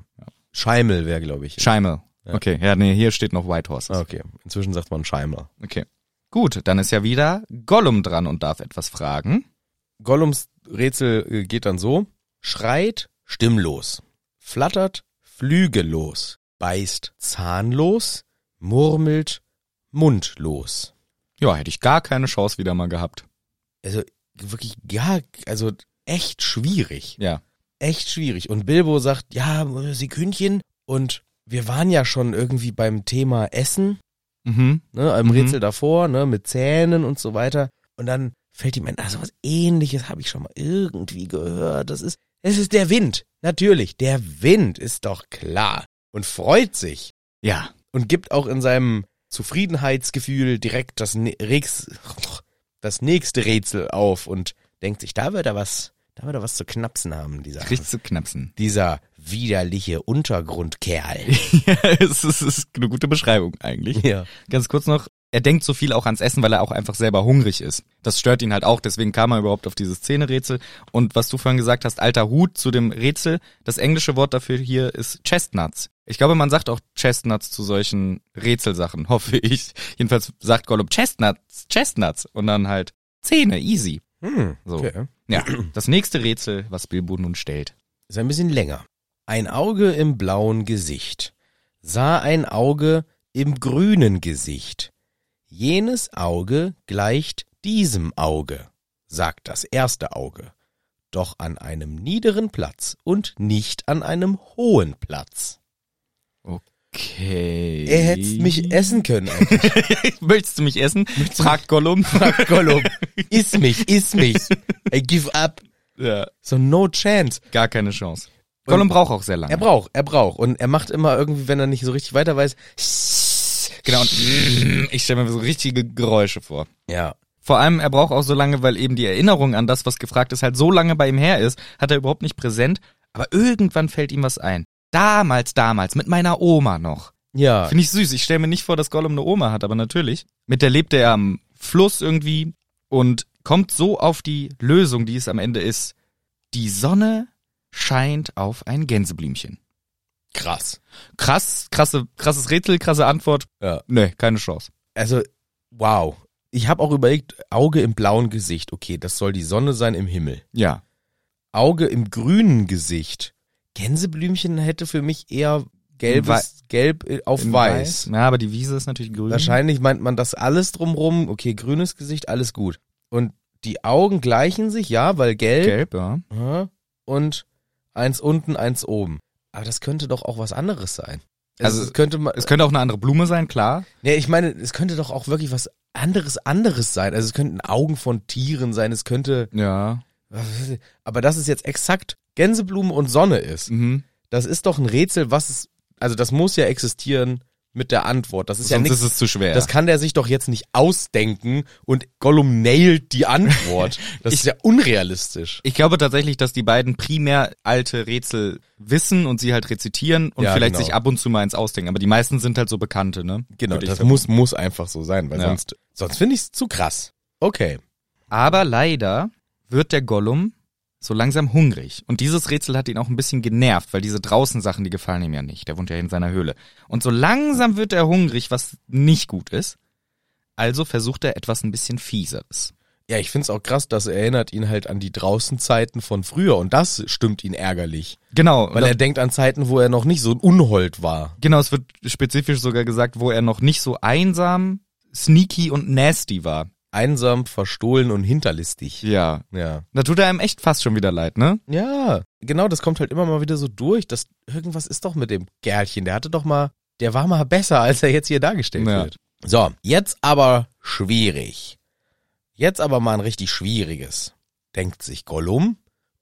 Scheimel wäre, glaube ich. Scheimel. Okay, ja, nee, hier steht noch White Horses. Ah, okay. Inzwischen sagt man Scheimel. Okay. Gut, dann ist ja wieder Gollum dran und darf etwas fragen. Gollums Rätsel äh, geht dann so. Schreit stimmlos, flattert flügellos, beißt zahnlos, murmelt mundlos. Ja, hätte ich gar keine Chance wieder mal gehabt. Also wirklich gar, also echt schwierig. Ja. echt schwierig. Und Bilbo sagt, ja, Sekündchen. Und wir waren ja schon irgendwie beim Thema Essen, Mhm. ne, im Mhm. Rätsel davor, ne, mit Zähnen und so weiter. Und dann fällt ihm ein, also was ähnliches habe ich schon mal irgendwie gehört. Das ist, es ist der Wind. Natürlich, der Wind ist doch klar. Und freut sich. Ja. Und gibt auch in seinem Zufriedenheitsgefühl direkt das, Rex, das nächste Rätsel auf und denkt sich, da wird er was, da wird er was zu knapsen haben, dieser, Richtig zu knapsen. dieser widerliche Untergrundkerl. ja, es ist, es ist eine gute Beschreibung eigentlich. Ja. Ganz kurz noch, er denkt so viel auch ans Essen, weil er auch einfach selber hungrig ist. Das stört ihn halt auch, deswegen kam er überhaupt auf dieses Szenerätsel. Und was du vorhin gesagt hast, alter Hut zu dem Rätsel, das englische Wort dafür hier ist Chestnuts. Ich glaube, man sagt auch Chestnuts zu solchen Rätselsachen, hoffe ich. Jedenfalls sagt Gollum Chestnuts, Chestnuts und dann halt Zähne, easy. Hm, So. okay. Ja, das nächste Rätsel, was Bilbo nun stellt. Ist ein bisschen länger. Ein Auge im blauen Gesicht sah ein Auge im grünen Gesicht. Jenes Auge gleicht diesem Auge, sagt das erste Auge, doch an einem niederen Platz und nicht an einem hohen Platz. Okay. Er hätte mich essen können eigentlich. Möchtest du mich essen? Fragt Gollum. Fragt Gollum. Iss mich, iss mich. I give up. ja. So no chance. Gar keine Chance. Gollum braucht auch sehr lange. Er braucht, er braucht. Und er macht immer irgendwie, wenn er nicht so richtig weiter weiß, Genau, und ich stelle mir so richtige Geräusche vor. ja. Vor allem, er braucht auch so lange, weil eben die Erinnerung an das, was gefragt ist, halt so lange bei ihm her ist, hat er überhaupt nicht präsent, aber irgendwann fällt ihm was ein. Damals, damals, mit meiner Oma noch. Ja. Finde ich süß. Ich stelle mir nicht vor, dass Gollum eine Oma hat, aber natürlich. Mit der lebt er am Fluss irgendwie und kommt so auf die Lösung, die es am Ende ist. Die Sonne scheint auf ein Gänseblümchen. Krass. Krass, krasse, krasses Rätsel, krasse Antwort. Ja. Nee, keine Chance. Also, wow. Ich habe auch überlegt, Auge im blauen Gesicht. Okay, das soll die Sonne sein im Himmel. Ja. Auge im grünen Gesicht. Gänseblümchen hätte für mich eher gelbes, gelb äh, auf In weiß. Ja, aber die Wiese ist natürlich grün. Wahrscheinlich meint man das alles drumrum. Okay, grünes Gesicht, alles gut. Und die Augen gleichen sich, ja, weil gelb. Gelb, ja. Und eins unten, eins oben. Aber das könnte doch auch was anderes sein. Also, Also, es könnte man, Es könnte auch eine andere Blume sein, klar. Nee, ich meine, es könnte doch auch wirklich was anderes, anderes sein. Also es könnten Augen von Tieren sein, es könnte, Ja. aber dass es jetzt exakt Gänseblume und Sonne ist, Mhm. das ist doch ein Rätsel, was es, also das muss ja existieren mit der Antwort. Das ist ja Sonst nichts, ist es zu schwer. das kann der sich doch jetzt nicht ausdenken und Gollum nailt die Antwort. Das ist ja unrealistisch. ich glaube tatsächlich, dass die beiden primär alte Rätsel wissen und sie halt rezitieren und Ja, vielleicht genau. sich ab und zu mal eins ausdenken. Aber die meisten sind halt so bekannte, ne? Genau, Würde ich das muss, muss einfach so sein, weil Ja. sonst, sonst finde ich es zu krass. Okay. Aber leider wird der Gollum so langsam hungrig. Und dieses Rätsel hat ihn auch ein bisschen genervt, weil diese draußen Sachen, die gefallen ihm ja nicht. Der wohnt ja in seiner Höhle. Und so langsam wird er hungrig, was nicht gut ist. Also versucht er etwas ein bisschen Fieseres. Ja, ich find's auch krass, das erinnert ihn halt an die Draußenzeiten von früher und das stimmt ihn ärgerlich. Genau, Weil er denkt an Zeiten, wo er noch nicht so ein Unhold war. genau, es wird spezifisch sogar gesagt, wo er noch nicht so einsam, sneaky und nasty war. Einsam, verstohlen und hinterlistig. Ja. Ja. Da tut er einem echt fast schon wieder leid, ne? Ja, genau, das kommt halt immer mal wieder so durch, dass irgendwas ist doch mit dem Gerlchen. Der hatte doch mal, der war mal besser, als er jetzt hier dargestellt Ja. wird. So, jetzt aber schwierig. Jetzt aber mal ein richtig schwieriges. Denkt sich Gollum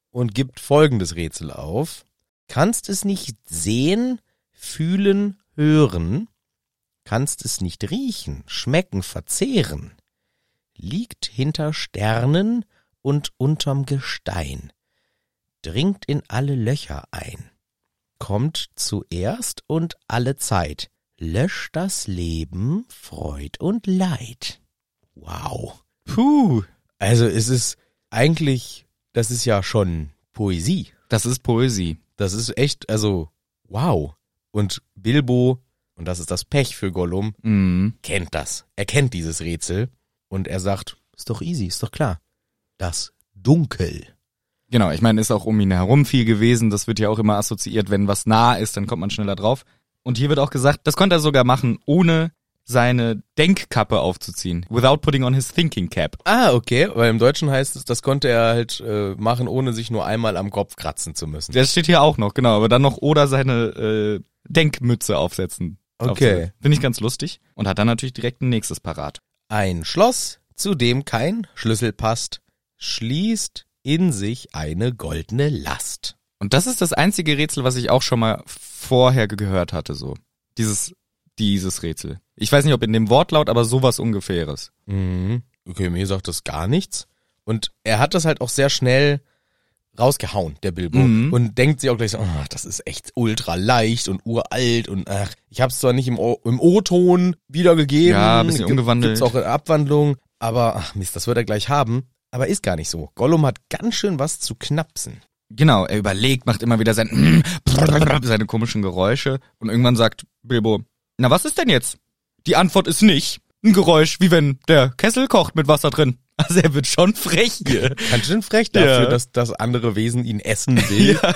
und gibt folgendes Rätsel auf. Kannst es nicht sehen, fühlen, hören, kannst es nicht riechen, schmecken, verzehren, liegt hinter Sternen und unterm Gestein, dringt in alle Löcher ein, kommt zuerst und alle Zeit, löscht das Leben, Freud und Leid. Wow. Puh. Also es ist eigentlich, das ist ja schon Poesie. Das ist Poesie. Das ist echt, also wow. Und Bilbo, und das ist das Pech für Gollum, Mhm. kennt das. Er kennt dieses Rätsel und er sagt, ist doch easy, ist doch klar. Das Dunkel. Genau, ich meine, ist auch um ihn herum viel gewesen. Das wird ja auch immer assoziiert, wenn was nah ist, dann kommt man schneller drauf. Und hier wird auch gesagt, das konnte er sogar machen, ohne seine Denkkappe aufzuziehen. Without putting on his thinking cap. Ah, okay, weil im Deutschen heißt es, das konnte er halt äh, machen, ohne sich nur einmal am Kopf kratzen zu müssen. Das steht hier auch noch, genau. Aber dann noch oder seine äh, Denkmütze aufsetzen. Okay. Finde ich ganz lustig. Und hat dann natürlich direkt ein nächstes parat. Ein Schloss, zu dem kein Schlüssel passt, schließt in sich eine goldene Last. Und das ist das einzige Rätsel, was ich auch schon mal vorher gehört hatte, so. Dieses, dieses Rätsel. Ich weiß nicht, ob in dem Wortlaut, aber sowas ungefähres. Mhm. Okay, mir sagt das gar nichts. Und er hat das halt auch sehr schnell rausgehauen, der Bilbo. Mhm. Und denkt sich auch gleich so, ach, das ist echt ultra leicht und uralt und ach, ich habe es zwar nicht im O-Ton wiedergegeben. Ja, ein bisschen gibt- umgewandelt. Gibt's auch in Abwandlung. Aber, ach Mist, das wird er gleich haben. Aber ist gar nicht so. Gollum hat ganz schön was zu knapsen. Genau, er überlegt, macht immer wieder sein seine komischen Geräusche und irgendwann sagt Bilbo, na was ist denn jetzt? Die Antwort ist nicht ein Geräusch, wie wenn der Kessel kocht mit Wasser drin. Also er wird schon frech hier. Ganz schön frech dafür, Ja. dass das andere Wesen ihn essen will. ja.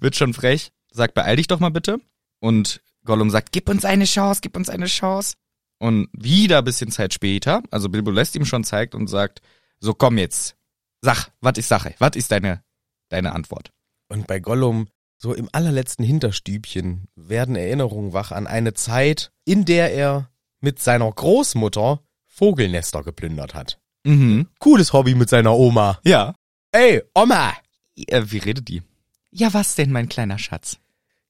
Wird schon frech. Sagt, beeil dich doch mal bitte. Und Gollum sagt, gib uns eine Chance, gib uns eine Chance. Und wieder ein bisschen Zeit später, also Bilbo lässt ihm schon zeigt und sagt, so komm jetzt, sag, was ist Sache? Was ist deine, deine Antwort? Und bei Gollum, so im allerletzten Hinterstübchen, werden Erinnerungen wach an eine Zeit, in der er mit seiner Großmutter Vogelnester geplündert hat. Mhm. Cooles Hobby mit seiner Oma. Ja. Ey, Oma! Äh, wie redet die? Ja, was denn, mein kleiner Schatz?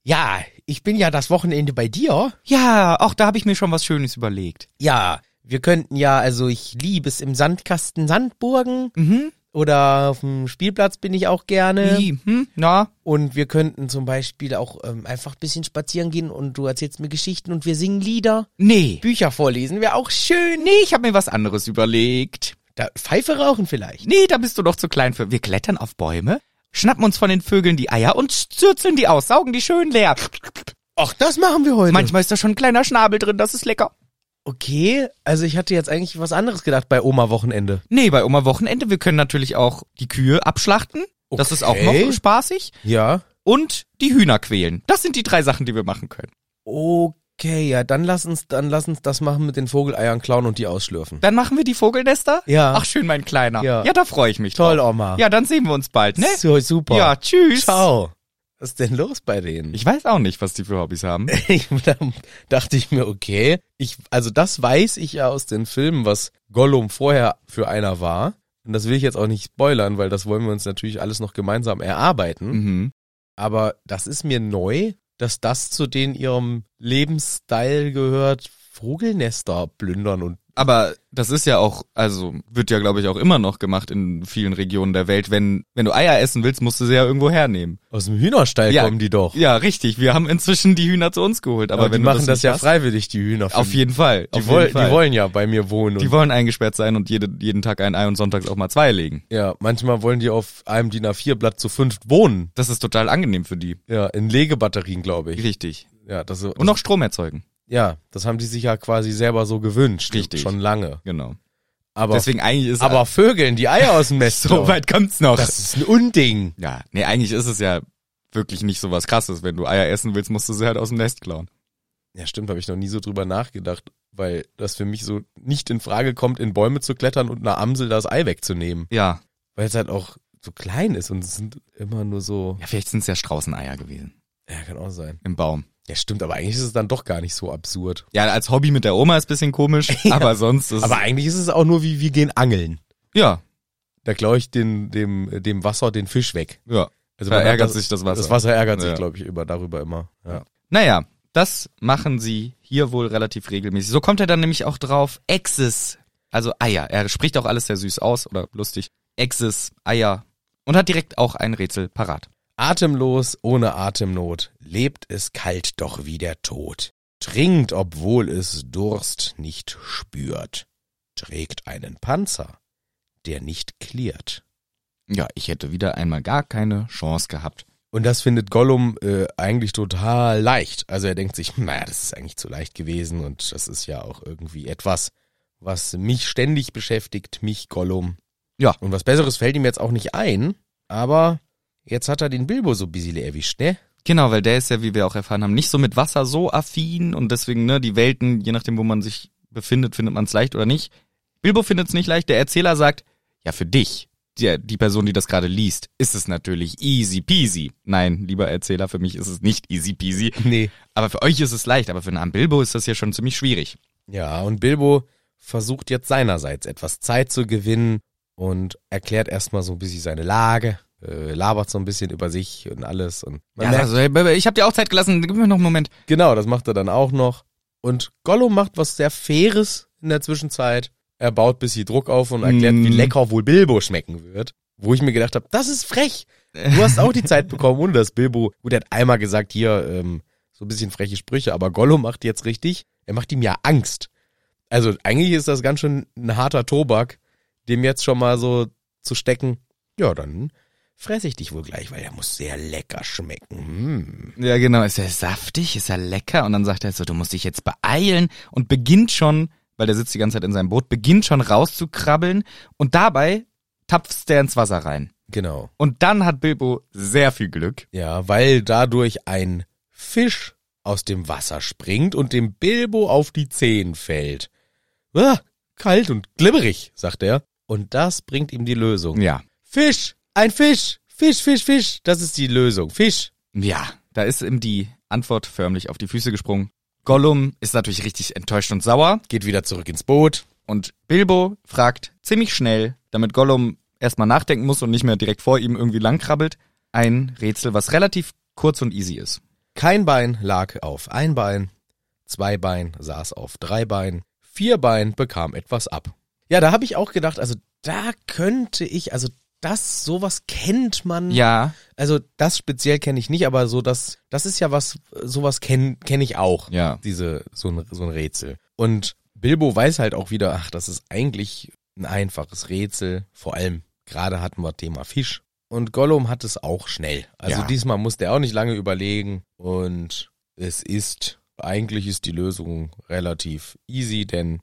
Ja, ich bin ja das Wochenende bei dir. Ja, auch da habe ich mir schon was Schönes überlegt. Ja, wir könnten ja, also ich liebe es im Sandkasten Sandburgen Mhm. oder auf dem Spielplatz bin ich auch gerne. Wie? Hm? Na? Und wir könnten zum Beispiel auch ähm, einfach ein bisschen spazieren gehen und du erzählst mir Geschichten und wir singen Lieder. Nee. Bücher vorlesen wäre auch schön. Nee, ich habe mir was anderes überlegt. Da, Pfeife rauchen vielleicht. Nee, da bist du doch zu klein für. Wir klettern auf Bäume, schnappen uns von den Vögeln die Eier und zürzeln die aus, saugen die schön leer. Ach, das machen wir heute. Manchmal ist da schon ein kleiner Schnabel drin, das ist lecker. Okay, also ich hatte jetzt eigentlich was anderes gedacht bei Oma Wochenende. Nee, bei Oma Wochenende, wir können natürlich auch die Kühe abschlachten. Das ist auch Okay. noch spaßig. Ja. Und die Hühner quälen. Das sind die drei Sachen, die wir machen können. Okay, ja, dann lass uns, dann lass uns das machen mit den Vogeleiern klauen und die ausschlürfen. Dann machen wir die Vogelnester? Ja. Ach schön, mein Kleiner. Ja. Ja, da freue ich mich Toll, drauf. Oma. Ja, dann sehen wir uns bald, ne? So, super. Ja, tschüss. Ciao. Was ist denn los bei denen? Ich weiß auch nicht, was die für Hobbys haben. Ich, da dachte ich mir, okay, ich, also das weiß ich ja aus den Filmen, was Gollum vorher für einer war. Und das will ich jetzt auch nicht spoilern, weil das wollen wir uns natürlich alles noch gemeinsam erarbeiten. Mhm. Aber das ist mir neu, dass das zu den ihrem Lebensstyle gehört, Vogelnester plündern und Aber das ist ja auch, also wird ja, glaube ich, auch immer noch gemacht in vielen Regionen der Welt. Wenn, wenn du Eier essen willst, musst du sie ja irgendwo hernehmen. aus dem Hühnerstall Ja. kommen die doch. Ja, richtig. Wir haben inzwischen die Hühner zu uns geholt. Aber, Aber wenn die machen das, nicht ja hast- freiwillig, die Hühner. Auf jeden Fall. die, auf woll, jeden Fall. die wollen ja bei mir wohnen. Die wollen eingesperrt sein und jede, jeden Tag ein Ei und sonntags auch mal zwei legen. ja, manchmal wollen die auf einem DIN A4-Blatt zu fünf wohnen. Das ist total angenehm für die. Ja, in Legebatterien, glaube ich. Richtig. Ja, das, das, Und noch Strom erzeugen. Ja, das haben die sich ja quasi selber so gewünscht. Richtig. Schon lange. Genau. Aber, Deswegen eigentlich ist aber Vögeln, die Eier aus dem Nest. so weit kommt's noch. Das ist ein Unding. ja, nee, eigentlich ist es ja wirklich nicht so was krasses. Wenn du Eier essen willst, musst du sie halt aus dem Nest klauen. Ja, stimmt, habe ich noch nie so drüber nachgedacht, weil das für mich so nicht in Frage kommt, in Bäume zu klettern und einer Amsel das Ei wegzunehmen. Ja. Weil es halt auch so klein ist und es sind immer nur so. Ja, vielleicht sind's ja Straußeneier gewesen. Ja, kann auch sein. Im Baum. Ja, stimmt, aber eigentlich ist es dann doch gar nicht so absurd. Ja, als Hobby mit der Oma ist bisschen komisch, aber sonst ist Aber eigentlich ist es auch nur wie wir gehen angeln. ja, Da klaue ich den, dem, dem Wasser den Fisch weg. ja. Also Da ärgert das, sich das Wasser. Das Wasser ärgert sich, Ja. glaube ich, über, darüber immer. Ja. Naja, das machen sie hier wohl relativ regelmäßig. So kommt er dann nämlich auch drauf. Exes, also Eier. Er spricht auch alles sehr süß aus oder lustig. Exes, Eier. Und hat direkt auch ein Rätsel parat. Atemlos, ohne Atemnot, lebt es kalt doch wie der Tod. Trinkt, obwohl es Durst nicht spürt. Trägt einen Panzer, der nicht klirrt. Ja, ich hätte wieder einmal gar keine Chance gehabt. Und das findet Gollum äh, eigentlich total leicht. Also er denkt sich, naja, das ist eigentlich zu leicht gewesen und das ist ja auch irgendwie etwas, was mich ständig beschäftigt, mich Gollum. Ja. Und was Besseres fällt ihm jetzt auch nicht ein, aber jetzt hat er den Bilbo so ein bisschen erwischt, ne? Genau, weil der ist ja, wie wir auch erfahren haben, nicht so mit Wasser so affin und deswegen, ne, die Welten, je nachdem, wo man sich befindet, findet man es leicht oder nicht. Bilbo findet es nicht leicht. Der Erzähler sagt, ja, für dich, die, die Person, die das gerade liest, ist es natürlich easy peasy. Nein, lieber Erzähler, für mich ist es nicht easy peasy. Nee. Aber für euch ist es leicht, aber für einen Bilbo ist das ja schon ziemlich schwierig. Ja, und Bilbo versucht jetzt seinerseits etwas Zeit zu gewinnen und erklärt erstmal so ein bisschen seine Lage, äh, labert so ein bisschen über sich und alles. Und Ja, merkt, also, hey, ich habe dir auch Zeit gelassen, gib mir noch einen Moment. genau, das macht er dann auch noch. Und Gollum macht was sehr Faires in der Zwischenzeit. Er baut ein bisschen Druck auf und erklärt, wie Mm. lecker wohl Bilbo schmecken wird. Wo ich mir gedacht habe, das ist frech. Du hast auch die Zeit bekommen, ohne dass Bilbo, gut, er hat einmal gesagt, hier, ähm, so ein bisschen freche Sprüche, aber Gollum macht jetzt richtig, er macht ihm ja Angst. Also eigentlich ist das ganz schön ein harter Tobak, dem jetzt schon mal so zu stecken, ja, dann fress ich dich wohl gleich, weil er muss sehr lecker schmecken. Hm. Ja, genau. Ist er saftig? Ist er lecker? Und dann sagt er so, du musst dich jetzt beeilen und beginnt schon, weil der sitzt die ganze Zeit in seinem Boot, beginnt schon rauszukrabbeln und dabei tapft der ins Wasser rein. Genau. Und dann hat Bilbo sehr viel Glück. Ja, weil dadurch ein Fisch aus dem Wasser springt und dem Bilbo auf die Zehen fällt. Ah, kalt und glibberig, sagt er. Und das bringt ihm die Lösung. Ja. Fisch, ein Fisch, Fisch, Fisch, Fisch. Das ist die Lösung. Fisch. Ja, da ist ihm die Antwort förmlich auf die Füße gesprungen. Gollum ist natürlich richtig enttäuscht und sauer Geht wieder zurück ins Boot. und Bilbo fragt ziemlich schnell, damit Gollum erstmal nachdenken muss und nicht mehr direkt vor ihm irgendwie langkrabbelt, ein Rätsel, was relativ kurz und easy ist. Kein Bein lag auf ein Bein. Zwei Bein saß auf drei Bein. Vier Bein bekam etwas ab. Ja, da habe ich auch gedacht, also da könnte ich, also das, sowas kennt man. Ja, Also das speziell kenne ich nicht, aber so das, das ist ja was, sowas kenne kenn ich auch. ja. Diese, so ein, so ein Rätsel. Und Bilbo weiß halt auch wieder, ach, das ist eigentlich ein einfaches Rätsel. Vor allem, gerade hatten wir Thema Fisch. Und Gollum hat es auch schnell. Also Ja. diesmal musste er auch nicht lange überlegen. Und es ist, eigentlich ist die Lösung relativ easy, denn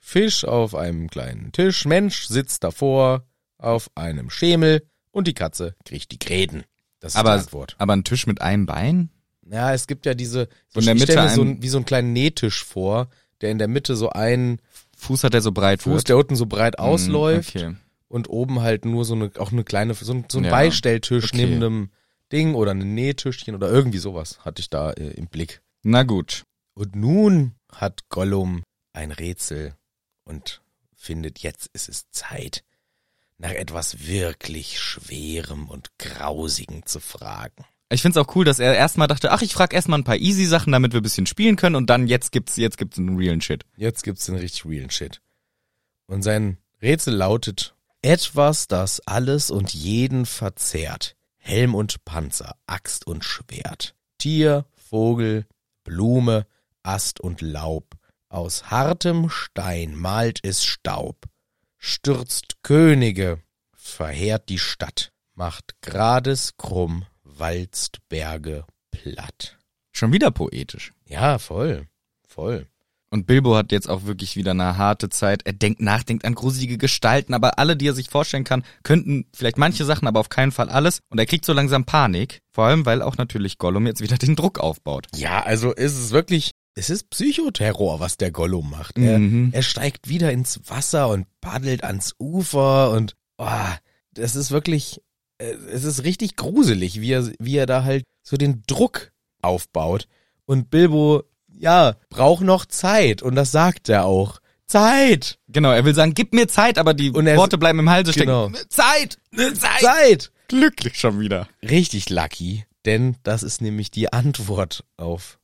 Fisch auf einem kleinen Tisch, Mensch sitzt davor auf einem Schemel und die Katze kriegt die Gräten. Das ist Aber, die Antwort. aber ein Tisch mit einem Bein? Ja, es gibt ja diese, So in der ich Mitte mir so ein- wie so einen kleinen Nähtisch vor, der in der Mitte so einen Fuß hat er so breit Fuß, wird. der unten so breit ausläuft Mm, Okay. und oben halt nur so eine, auch eine kleine, so ein, so ein Ja, Beistelltisch okay. neben einem Ding oder ein Nähtischchen oder irgendwie sowas hatte ich da äh, im Blick. Na gut. Und nun hat Gollum ein Rätsel und findet, jetzt ist es Zeit, nach etwas wirklich Schwerem und Grausigem zu fragen. Ich find's auch cool, dass er erstmal dachte, ach, ich frag erstmal ein paar easy Sachen, damit wir ein bisschen spielen können und dann jetzt gibt's jetzt gibt's einen realen Shit. Jetzt gibt's den richtig realen Shit. Und sein Rätsel lautet, etwas, das alles und jeden verzehrt. Helm und Panzer, Axt und Schwert. Tier, Vogel, Blume, Ast und Laub. Aus hartem Stein malt es Staub. Stürzt Könige, verheert die Stadt. Macht Grades krumm, walzt Berge platt. Schon wieder poetisch. Ja, voll. Voll. Und Bilbo hat jetzt auch wirklich wieder eine harte Zeit. Er denkt nach, denkt an gruselige Gestalten, aber alle, die er sich vorstellen kann, könnten vielleicht manche Sachen, aber auf keinen Fall alles. Und er kriegt so langsam Panik. Vor allem, weil auch natürlich Gollum jetzt wieder den Druck aufbaut. Ja, also ist es wirklich, es ist Psychoterror, was der Gollum macht. Er, Mhm. er steigt wieder ins Wasser und paddelt ans Ufer und oh, das ist wirklich, äh, es ist richtig gruselig, wie er, wie er da halt so den Druck aufbaut. Und Bilbo, ja, braucht noch Zeit und das sagt er auch. Zeit! Genau, er will sagen, gib mir Zeit, aber die Worte bleiben im Halse stecken. Genau. Zeit! Zeit! Zeit! Glücklich schon wieder. Richtig lucky, denn das ist nämlich die Antwort auf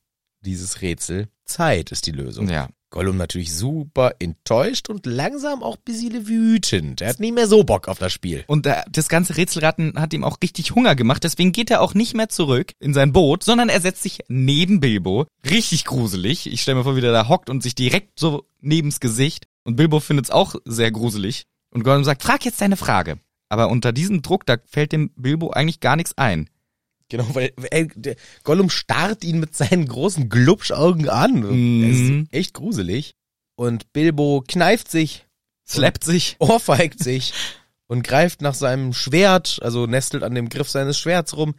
dieses Rätsel. Zeit ist die Lösung. Ja. Gollum natürlich super enttäuscht und langsam auch bisschen wütend. Er hat nicht mehr so Bock auf das Spiel. Und äh, das ganze Rätselraten hat ihm auch richtig Hunger gemacht, deswegen geht er auch nicht mehr zurück in sein Boot, sondern er setzt sich neben Bilbo. Richtig gruselig. Ich stelle mir vor, wie der da hockt und sich direkt so neben's Gesicht. Und Bilbo findet's auch sehr gruselig. Und Gollum sagt, frag jetzt deine Frage. Aber unter diesem Druck, da fällt dem Bilbo eigentlich gar nichts ein. Genau, weil der Gollum starrt ihn mit seinen großen Glubschaugen an. Mhm. Es ist echt gruselig. Und Bilbo kneift sich, Slappt sich. ohrfeigt sich und greift nach seinem Schwert, also nestelt an dem Griff seines Schwerts rum.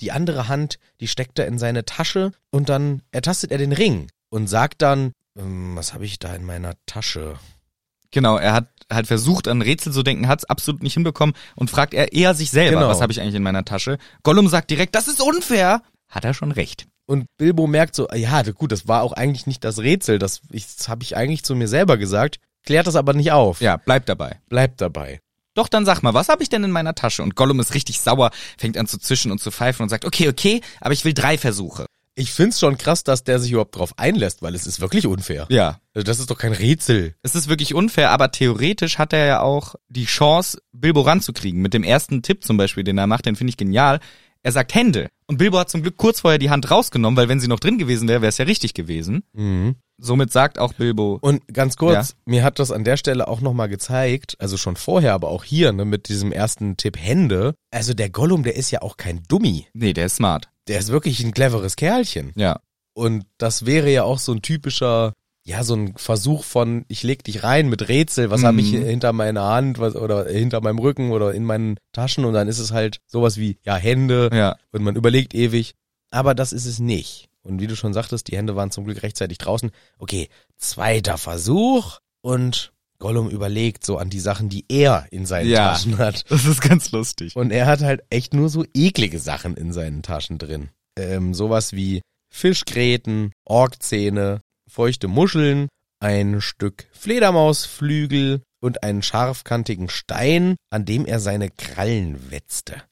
die andere Hand, die steckt er in seine Tasche und dann ertastet er den Ring und sagt dann, ähm, was habe ich da in meiner Tasche? Genau, er hat halt versucht, an Rätsel zu denken, hat es absolut nicht hinbekommen und fragt er eher sich selber, Genau. was habe ich eigentlich in meiner Tasche? Gollum sagt direkt, das ist unfair. Hat er schon recht. Und Bilbo merkt so, ja, gut, das war auch eigentlich nicht das Rätsel, das, ich- das habe ich eigentlich zu mir selber gesagt, klärt das aber nicht auf. Ja, bleibt dabei. Bleibt dabei. Doch, dann sag mal, was habe ich denn in meiner Tasche? Und Gollum ist richtig sauer, fängt an zu zischen und zu pfeifen und sagt, okay, okay, aber ich will drei Versuche. Ich find's schon krass, dass der sich überhaupt drauf einlässt, weil es ist wirklich unfair. Ja. Also das ist doch kein Rätsel. Es ist wirklich unfair, aber theoretisch hat er ja auch die Chance, Bilbo ranzukriegen. Mit dem ersten Tipp zum Beispiel, den er macht, den finde ich genial. Er sagt Hände. Und Bilbo hat zum Glück kurz vorher die Hand rausgenommen, weil wenn sie noch drin gewesen wäre, wäre es ja richtig gewesen. Somit sagt auch Bilbo, Und ganz kurz, mir hat das an der Stelle auch nochmal gezeigt, also schon vorher, aber auch hier, ne, mit diesem ersten Tipp Hände. Also der Gollum, der ist ja auch kein Dummi. nee, der ist smart. Der ist wirklich ein cleveres Kerlchen. Ja. Und das wäre ja auch so ein typischer, ja, so ein Versuch von, ich leg dich rein mit Rätsel, was Mhm. habe ich hinter meiner Hand was, oder hinter meinem Rücken oder in meinen Taschen und dann ist es halt sowas wie, ja, Hände Ja. und man überlegt ewig. Aber das ist es nicht. Und wie du schon sagtest, die Hände waren zum Glück rechtzeitig draußen. Okay, zweiter Versuch und Gollum überlegt so an die Sachen, die er in seinen Ja. Taschen hat. Das ist ganz lustig. Und er hat halt echt nur so eklige Sachen in seinen Taschen drin. Ähm, sowas wie Fischgräten, Orkzähne, feuchte Muscheln, ein Stück Fledermausflügel und einen scharfkantigen Stein, an dem er seine Krallen wetzte.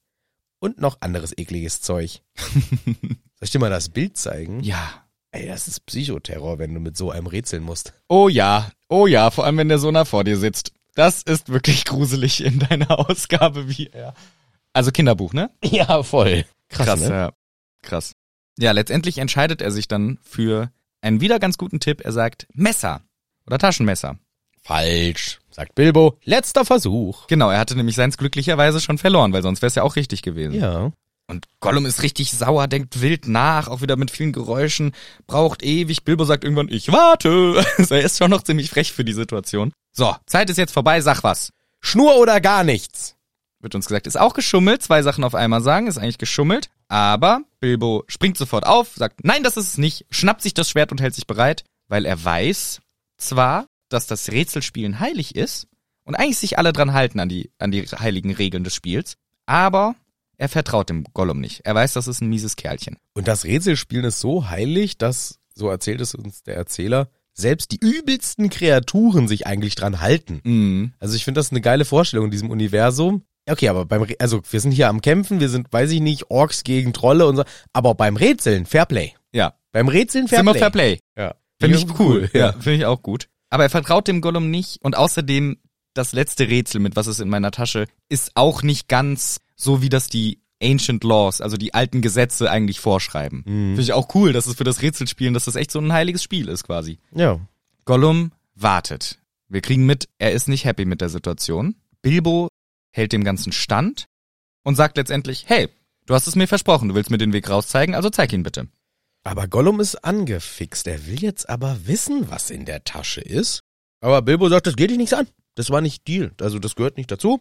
Und noch anderes ekliges Zeug. Soll ich dir mal das Bild zeigen? Ja. Ey, das ist Psychoterror, wenn du mit so einem rätseln musst. Oh ja, oh ja, vor allem wenn der so nah vor dir sitzt. Das ist wirklich gruselig in deiner Ausgabe, wie er. Also Kinderbuch, ne? Ja, voll. Krass, ne? ja. Krass. Ja, letztendlich entscheidet er sich dann für einen wieder ganz guten Tipp. Er sagt Messer oder Taschenmesser. Falsch, sagt Bilbo. Letzter Versuch. Genau, er hatte nämlich seins glücklicherweise schon verloren, weil sonst wäre es ja auch richtig gewesen. Ja. Und Gollum ist richtig sauer, denkt wild nach, auch wieder mit vielen Geräuschen, braucht ewig. Bilbo sagt irgendwann, ich warte. Also er ist schon noch ziemlich frech für die Situation. So, Zeit ist jetzt vorbei, sag was. Schnur oder gar nichts. Wird uns gesagt, ist auch geschummelt. Zwei Sachen auf einmal sagen, ist eigentlich geschummelt. Aber Bilbo springt sofort auf, sagt, nein, das ist es nicht, schnappt sich das Schwert und hält sich bereit, weil er weiß zwar, dass das Rätselspielen heilig ist und eigentlich sich alle dran halten an die, an die heiligen Regeln des Spiels, aber er vertraut dem Gollum nicht. Er weiß, das ist ein mieses Kerlchen. Und das Rätselspielen ist so heilig, dass, so erzählt es uns der Erzähler, selbst die übelsten Kreaturen sich eigentlich dran halten. Mhm. Also ich finde das eine geile Vorstellung in diesem Universum. Okay, aber beim, Rä- also wir sind hier am Kämpfen, wir sind, weiß ich nicht, Orks gegen Trolle und so, aber beim Rätseln, Fairplay. Ja, Beim Rätseln Fairplay. Fairplay. Fair Play. Ja. Finde ich cool. Ja, Ja. finde ich auch gut. Aber er vertraut dem Gollum nicht und außerdem das letzte Rätsel mit was ist in meiner Tasche ist auch nicht ganz so wie das die Ancient Laws, also die alten Gesetze eigentlich vorschreiben. Finde ich auch cool, dass es für das Rätselspielen, dass das echt so ein heiliges Spiel ist quasi. Ja. Gollum wartet. Wir kriegen mit, er ist nicht happy mit der Situation. Bilbo hält dem Ganzen stand und sagt letztendlich, hey, du hast es mir versprochen, du willst mir den Weg rauszeigen, also zeig ihn bitte. Aber Gollum ist angefixt. Er will jetzt aber wissen, was in der Tasche ist. Aber Bilbo sagt, das geht dich nichts an. Das war nicht Deal. Also das gehört nicht dazu.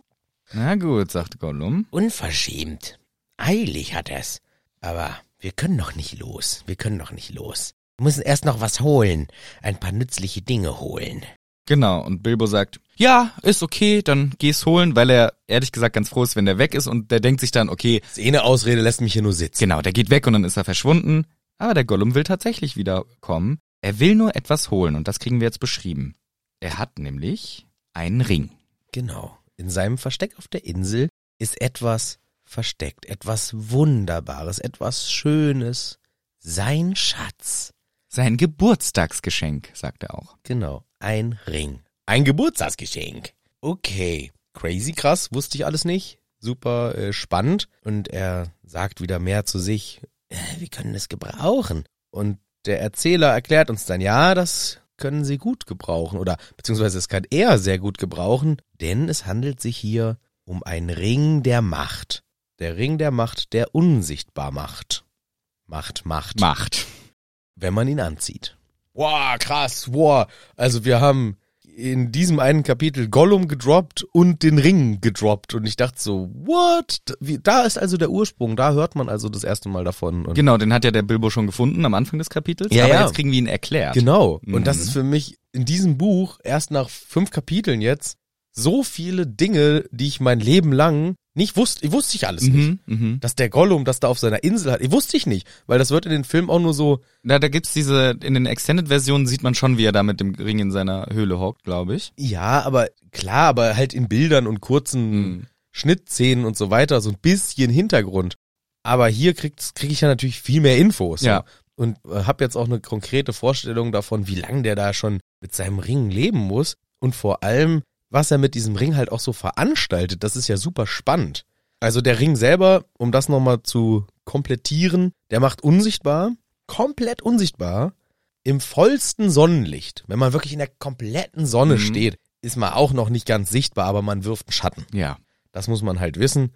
Na gut, sagt Gollum. Unverschämt. Eilig hat er's. Aber wir können noch nicht los. Wir können noch nicht los. Wir müssen erst noch was holen. Ein paar nützliche Dinge holen. Genau, und Bilbo sagt, ja, ist okay, dann geh's holen, weil er ehrlich gesagt ganz froh ist, wenn der weg ist und der denkt sich dann, okay, Das ist eh eine Ausrede, lässt mich hier nur sitzen. genau, der geht weg und dann ist er verschwunden. Aber der Gollum will tatsächlich wiederkommen. Er will nur etwas holen und das kriegen wir jetzt beschrieben. Er hat nämlich einen Ring. Genau. In seinem Versteck auf der Insel ist etwas versteckt, etwas Wunderbares, etwas Schönes. Sein Schatz. Sein Geburtstagsgeschenk, sagt er auch. Genau. Ein Ring. Ein Geburtstagsgeschenk. Okay. Crazy krass, wusste ich alles nicht. Super äh, spannend. Und er sagt wieder mehr zu sich. Äh, wir können es gebrauchen. Und der Erzähler erklärt uns dann, ja, das können sie gut gebrauchen. Oder beziehungsweise es kann er sehr gut gebrauchen, denn es handelt sich hier um einen Ring der Macht. Der Ring der Macht, der unsichtbar macht. Macht, Macht Macht. wenn man ihn anzieht. Wow, krass, wow. Also wir haben in diesem einen Kapitel Gollum gedroppt und den Ring gedroppt. Und ich dachte so, what? Da ist also der Ursprung, da hört man also das erste Mal davon. Und Genau, den hat ja der Bilbo schon gefunden am Anfang des Kapitels. Ja, aber ja. jetzt kriegen wir ihn erklärt. Genau. Und das Mhm. ist für mich in diesem Buch erst nach fünf Kapiteln jetzt so viele Dinge, die ich mein Leben lang nicht wusste. Ich wusste ich alles nicht. Mhm, mhm. Dass der Gollum das da auf seiner Insel hat, ich wusste ich nicht, weil das wird in den Filmen auch nur so, Da, da gibt's diese, in den Extended-Versionen sieht man schon, wie er da mit dem Ring in seiner Höhle hockt, glaube ich. ja, aber klar, aber halt in Bildern und kurzen Mhm. Schnittszenen und so weiter, so ein bisschen Hintergrund. Aber hier kriegt krieg ich ja natürlich viel mehr Infos. Ja. Und äh, habe jetzt auch eine konkrete Vorstellung davon, wie lange der da schon mit seinem Ring leben muss. Und vor allem, was er mit diesem Ring halt auch so veranstaltet, das ist ja super spannend. Also der Ring selber, um das nochmal zu komplettieren, der macht unsichtbar, komplett unsichtbar, im vollsten Sonnenlicht. Wenn man wirklich in der kompletten Sonne Mhm. steht, ist man auch noch nicht ganz sichtbar, aber man wirft einen Schatten. Ja. Das muss man halt wissen.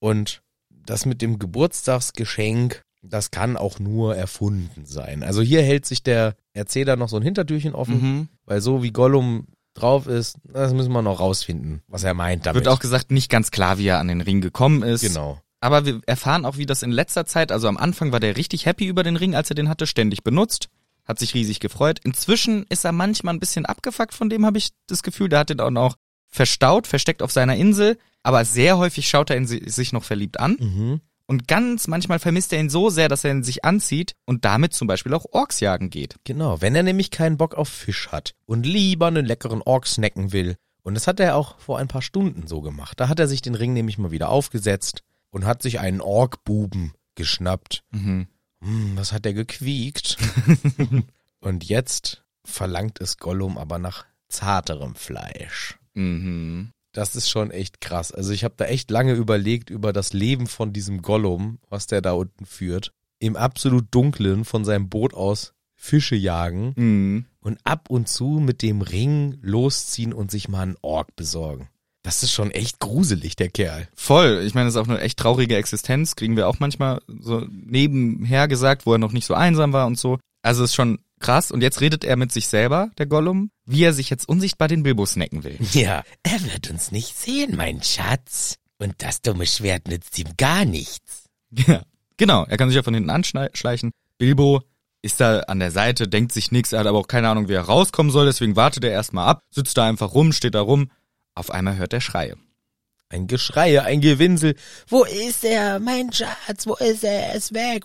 Und das mit dem Geburtstagsgeschenk, das kann auch nur erfunden sein. Also hier hält sich der Erzähler noch so ein Hintertürchen offen, Mhm. weil so wie Gollum drauf ist, das müssen wir noch rausfinden, was er meint damit. Wird auch gesagt, nicht ganz klar, wie er an den Ring gekommen ist. genau. Aber wir erfahren auch, wie das in letzter Zeit, also am Anfang war der richtig happy über den Ring, als er den hatte, ständig benutzt, hat sich riesig gefreut. Inzwischen ist er manchmal ein bisschen abgefuckt, von dem habe ich das Gefühl, der hat den auch noch verstaut, versteckt auf seiner Insel, aber sehr häufig schaut er ihn si- sich noch verliebt an. Mhm. Und ganz manchmal vermisst er ihn so sehr, dass er ihn sich anzieht und damit zum Beispiel auch Orks jagen geht. Genau, wenn er nämlich keinen Bock auf Fisch hat und lieber einen leckeren Ork snacken will. Und das hat er auch vor ein paar Stunden so gemacht. Da hat er sich den Ring nämlich mal wieder aufgesetzt und hat sich einen Orkbuben geschnappt. Mhm. Hm, was hat er gequiekt? und jetzt verlangt es Gollum aber nach zarterem Fleisch. Mhm. Das ist schon echt krass. Also ich habe da echt lange überlegt über das Leben von diesem Gollum, was der da unten führt. Im absolut Dunklen von seinem Boot aus Fische jagen Mhm. und ab und zu mit dem Ring losziehen und sich mal einen Ork besorgen. Das ist schon echt gruselig, der Kerl. Voll. Ich meine, das ist auch eine echt traurige Existenz. Kriegen wir auch manchmal so nebenher gesagt, wo er noch nicht so einsam war und so. Also ist schon krass. Und jetzt redet er mit sich selber, der Gollum, wie er sich jetzt unsichtbar den Bilbo snacken will. Ja, er wird uns nicht sehen, mein Schatz. Und das dumme Schwert nützt ihm gar nichts. Ja. Genau. Er kann sich ja von hinten anschleichen. Bilbo ist da an der Seite, denkt sich nichts, er hat aber auch keine Ahnung, wie er rauskommen soll, deswegen wartet er erstmal ab, sitzt da einfach rum, steht da rum. Auf einmal hört er Schreie. Ein Geschrei, ein Gewinsel. Wo ist er, mein Schatz? Wo ist er? Er ist weg.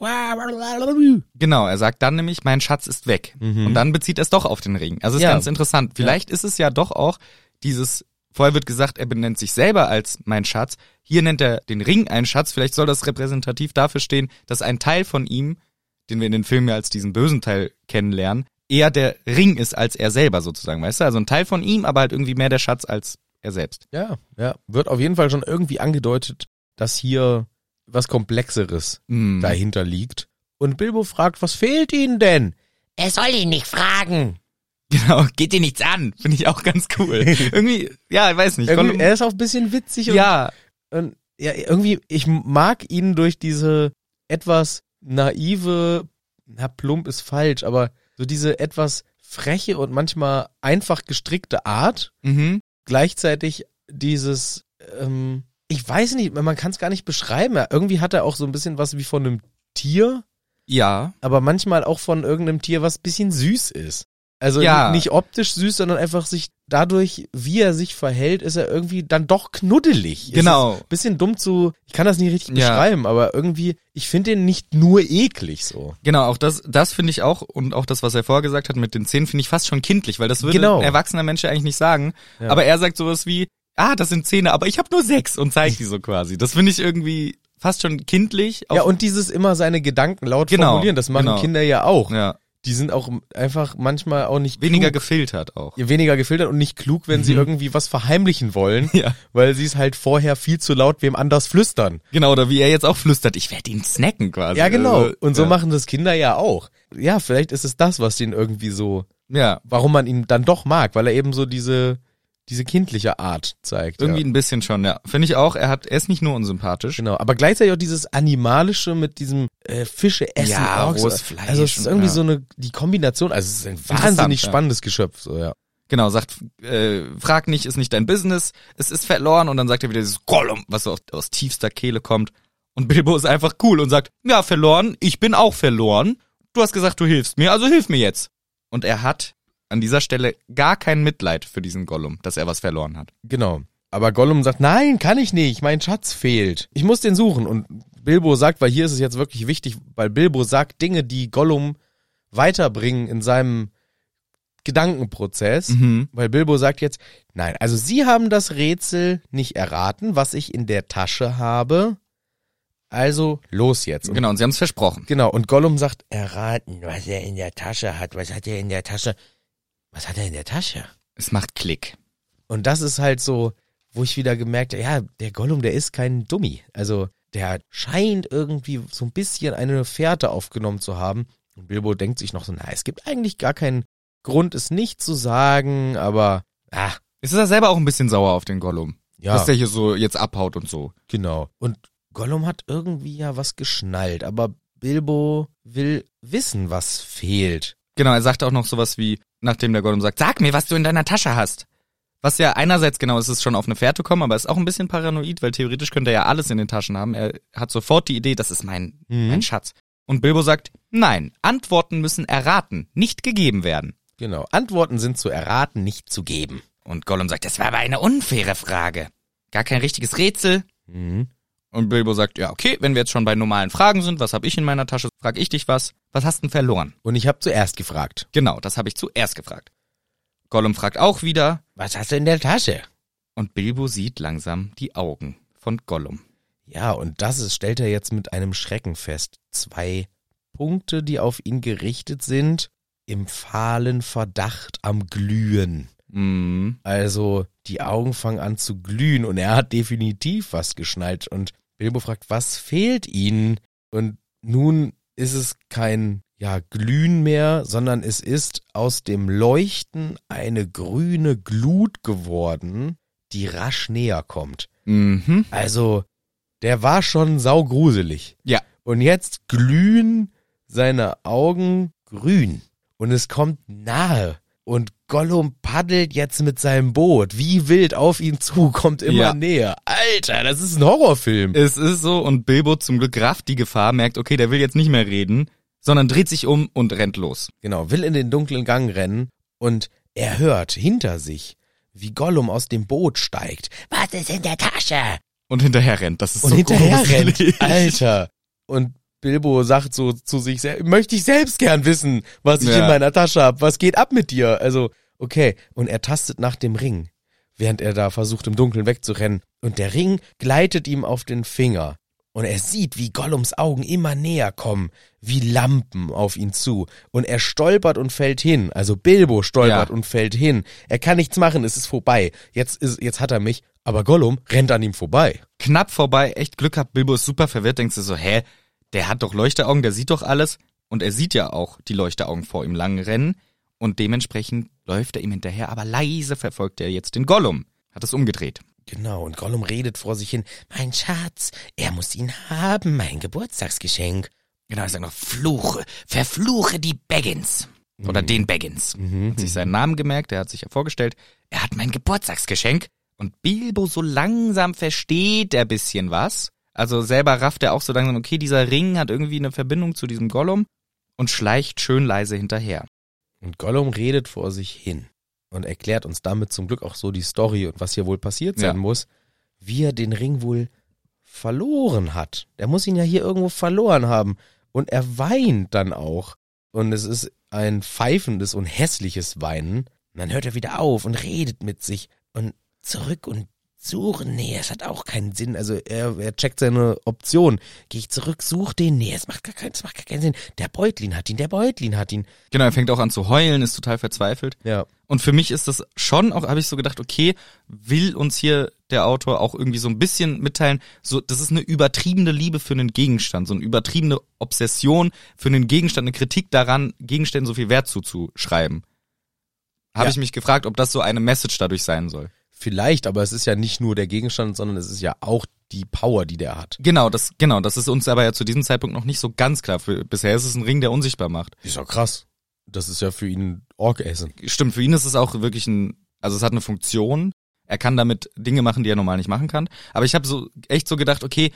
Genau, er sagt dann nämlich, mein Schatz ist weg. Mhm. Und dann bezieht er es doch auf den Ring. Also ist Ja. ganz interessant. Vielleicht ist es ja doch auch dieses, vorher wird gesagt, er benennt sich selber als mein Schatz. Hier nennt er den Ring einen Schatz. Vielleicht soll das repräsentativ dafür stehen, dass ein Teil von ihm, den wir in den Filmen ja als diesen bösen Teil kennenlernen, eher der Ring ist als er selber sozusagen, weißt du? Also ein Teil von ihm, aber halt irgendwie mehr der Schatz als er selbst. Ja, ja. Wird auf jeden Fall schon irgendwie angedeutet, dass hier was Komplexeres Mhm. dahinter liegt. Und Bilbo fragt, was fehlt ihnen denn? Er soll ihn nicht fragen. Genau, geht dir nichts an. Finde ich auch ganz cool. irgendwie, ja, ich weiß nicht. Irgendwie, er ist auch ein bisschen witzig und, ja, und ja, irgendwie, ich mag ihn durch diese etwas naive, na, plump ist falsch, aber so diese etwas freche und manchmal einfach gestrickte Art, mhm. Gleichzeitig dieses, ähm, ich weiß nicht, man kann es gar nicht beschreiben. Irgendwie hat er auch so ein bisschen was wie von einem Tier, ja, aber manchmal auch von irgendeinem Tier, was ein bisschen süß ist. Also Ja. nicht optisch süß, sondern einfach sich dadurch, wie er sich verhält, ist er irgendwie dann doch knuddelig. Genau. Es ist ein bisschen dumm zu, ich kann das nicht richtig Ja. beschreiben, aber irgendwie, ich finde den nicht nur eklig so. Genau, auch das, das finde ich auch und auch das, was er vorher gesagt hat mit den Zähnen, finde ich fast schon kindlich, weil das würde Genau. ein erwachsener Mensch eigentlich nicht sagen. Ja. Aber er sagt sowas wie, ah, das sind Zähne, aber ich habe nur sechs und zeigt die so quasi. Das finde ich irgendwie fast schon kindlich. Ja, und dieses immer seine Gedanken laut Genau, formulieren, das machen genau. Kinder ja auch. ja, Die sind auch einfach manchmal auch nicht weniger klug. gefiltert auch. weniger gefiltert und nicht klug, wenn sie irgendwie was verheimlichen wollen, Ja. weil sie es halt vorher viel zu laut wem anders flüstern. Genau, oder wie er jetzt auch flüstert, ich werde ihn snacken quasi. Ja, genau. Also, Und so ja. machen das Kinder ja auch. Ja, vielleicht ist es das, was den irgendwie so, Ja, warum man ihn dann doch mag, weil er eben so diese, diese kindliche Art zeigt. irgendwie ja. ein bisschen schon, ja. Finde ich auch, er hat, er ist nicht nur unsympathisch. Genau, aber gleichzeitig auch dieses Animalische mit diesem äh, Fische essen. Ja, Orks. rohes Fleisch Also es ist irgendwie ja. so eine, die Kombination, also es ist ein wahnsinnig ja. spannendes Geschöpf, so, ja. Genau, sagt, äh, frag nicht, ist nicht dein Business, es ist verloren und dann sagt er wieder dieses Gollum, was so aus, aus tiefster Kehle kommt. Und Bilbo ist einfach cool und sagt, ja, verloren, ich bin auch verloren. Du hast gesagt, du hilfst mir, also hilf mir jetzt. Und er hat an dieser Stelle gar kein Mitleid für diesen Gollum, dass er was verloren hat. Genau. Aber Gollum sagt, nein, kann ich nicht, mein Schatz fehlt. Ich muss den suchen. Und Bilbo sagt, weil hier ist es jetzt wirklich wichtig, weil Bilbo sagt Dinge, die Gollum weiterbringen in seinem Gedankenprozess. Mhm. Weil Bilbo sagt jetzt, nein, also Sie haben das Rätsel nicht erraten, was ich in der Tasche habe. Also los jetzt. Und, Genau, und sie haben es versprochen. genau. Und Gollum sagt, Erraten, was er in der Tasche hat. Was hat er in der Tasche? Was hat er in der Tasche? Es macht Klick. Und das ist halt so, wo ich wieder gemerkt habe, ja, der Gollum, der ist kein Dummi. Also der scheint irgendwie so ein bisschen eine Fährte aufgenommen zu haben. Und Bilbo denkt sich noch so, na, es gibt eigentlich gar keinen Grund, es nicht zu sagen, aber, ah, ist er selber auch ein bisschen sauer auf den Gollum. ja, Dass der hier so jetzt abhaut und so. genau. Und Gollum hat irgendwie ja was geschnallt, aber Bilbo will wissen, was fehlt. Genau, er sagt auch noch sowas wie, nachdem der Gollum sagt, sag mir, was du in deiner Tasche hast. Was ja einerseits genau ist, ist schon auf eine Fährte kommen, aber ist auch ein bisschen paranoid, weil theoretisch könnte er ja alles in den Taschen haben. Er hat sofort die Idee, das ist mein, Mhm. mein Schatz. Und Bilbo sagt, nein, Antworten müssen erraten, nicht gegeben werden. Genau. Antworten sind zu erraten, nicht zu geben. Und Gollum sagt, das war aber eine unfaire Frage. Gar kein richtiges Rätsel. Mhm. Und Bilbo sagt, ja, okay, wenn wir jetzt schon bei normalen Fragen sind, was habe ich in meiner Tasche, frag ich dich was. Was hast denn verloren? Und ich habe zuerst gefragt. Genau, das habe ich zuerst gefragt. Gollum fragt auch wieder Was hast du in der Tasche? und Bilbo sieht langsam die Augen von Gollum. Ja, und das ist, stellt er jetzt mit einem Schrecken fest. Zwei Punkte, die auf ihn gerichtet sind, im fahlen Verdacht am Glühen. Mhm. Also die Augen fangen an zu glühen und er hat definitiv was geschnallt. Und Bilbo fragt, was fehlt ihnen? Und nun ist es kein ja, Glühen mehr, sondern es ist aus dem Leuchten eine grüne Glut geworden, die rasch näher kommt. Mhm. Also, der war schon saugruselig. Ja. Und jetzt glühen seine Augen grün. Und es kommt nahe. Und Gollum paddelt jetzt mit seinem Boot wie wild auf ihn zu, kommt immer Ja. näher. Alter, das ist ein Horrorfilm. Es ist so und Bilbo zum Glück rafft die Gefahr, merkt, okay, der will jetzt nicht mehr reden, sondern dreht sich um und rennt los. Genau, will in den dunklen Gang rennen und er hört hinter sich, wie Gollum aus dem Boot steigt Was ist in der Tasche? Und hinterher rennt. Das ist und so hinterher gruselig. rennt. Alter. Und Bilbo sagt so zu sich selbst, möchte ich selbst gern wissen, was ich Ja. in meiner Tasche hab. Was geht ab mit dir? Also, okay. Und er tastet nach dem Ring, während er da versucht, im Dunkeln wegzurennen. Und der Ring gleitet ihm auf den Finger. Und er sieht, wie Gollums Augen immer näher kommen, wie Lampen auf ihn zu. Und er stolpert und fällt hin. Also Bilbo stolpert Ja. und fällt hin. Er kann nichts machen, es ist vorbei. Jetzt ist, jetzt hat er mich. Aber Gollum rennt an ihm vorbei. Knapp vorbei, echt Glück gehabt, Bilbo ist super verwirrt, denkst du so, hä, der hat doch Leuchteraugen, der sieht doch alles. Und er sieht ja auch die Leuchteraugen vor ihm lang rennen. Und dementsprechend läuft er ihm hinterher, aber leise verfolgt er jetzt den Gollum. Hat es umgedreht. Genau, und Gollum redet vor sich hin. Mein Schatz, er muss ihn haben, mein Geburtstagsgeschenk. Genau, er sagt noch, fluche, verfluche die Baggins. Oder den Baggins. Mhm. Hat sich seinen Namen gemerkt, er hat sich ja vorgestellt, er hat mein Geburtstagsgeschenk. Und Bilbo so langsam versteht er bisschen was. Also selber rafft er auch so langsam, okay, dieser Ring hat irgendwie eine Verbindung zu diesem Gollum und schleicht schön leise hinterher. Und Gollum redet vor sich hin und erklärt uns damit zum Glück auch so die Story und was hier wohl passiert sein Ja. muss, wie er den Ring wohl verloren hat. Der muss ihn ja hier irgendwo verloren haben. Und er weint dann auch. Und es ist ein pfeifendes und hässliches Weinen. Und dann hört er wieder auf und redet mit sich. Und Zurück und suchen, nee, es hat auch keinen Sinn. Also er, er checkt seine Option. Gehe ich zurück, such den, nee, es macht gar keinen, es macht gar keinen Sinn. Der Beutlin hat ihn, der Beutlin hat ihn. Genau, er fängt auch an zu heulen, ist total verzweifelt. Ja. Und für mich ist das schon, auch habe ich so gedacht, okay, will uns hier der Autor auch irgendwie so ein bisschen mitteilen, so das ist eine übertriebene Liebe für einen Gegenstand, so eine übertriebene Obsession für einen Gegenstand, eine Kritik daran, Gegenständen so viel Wert zuzuschreiben. Habe Ja. ich mich gefragt, ob das so eine Message dadurch sein soll. Vielleicht, aber es ist ja nicht nur der Gegenstand, sondern es ist ja auch die Power, die der hat. Genau, das genau, das ist uns aber ja zu diesem Zeitpunkt noch nicht so ganz klar. Für, bisher ist es ein Ring, der unsichtbar macht. Ist doch krass. Das ist ja für ihn Orgessen. Stimmt, für ihn ist es auch wirklich ein, also es hat eine Funktion. Er kann damit Dinge machen, die er normal nicht machen kann. Aber ich habe so echt so gedacht, okay,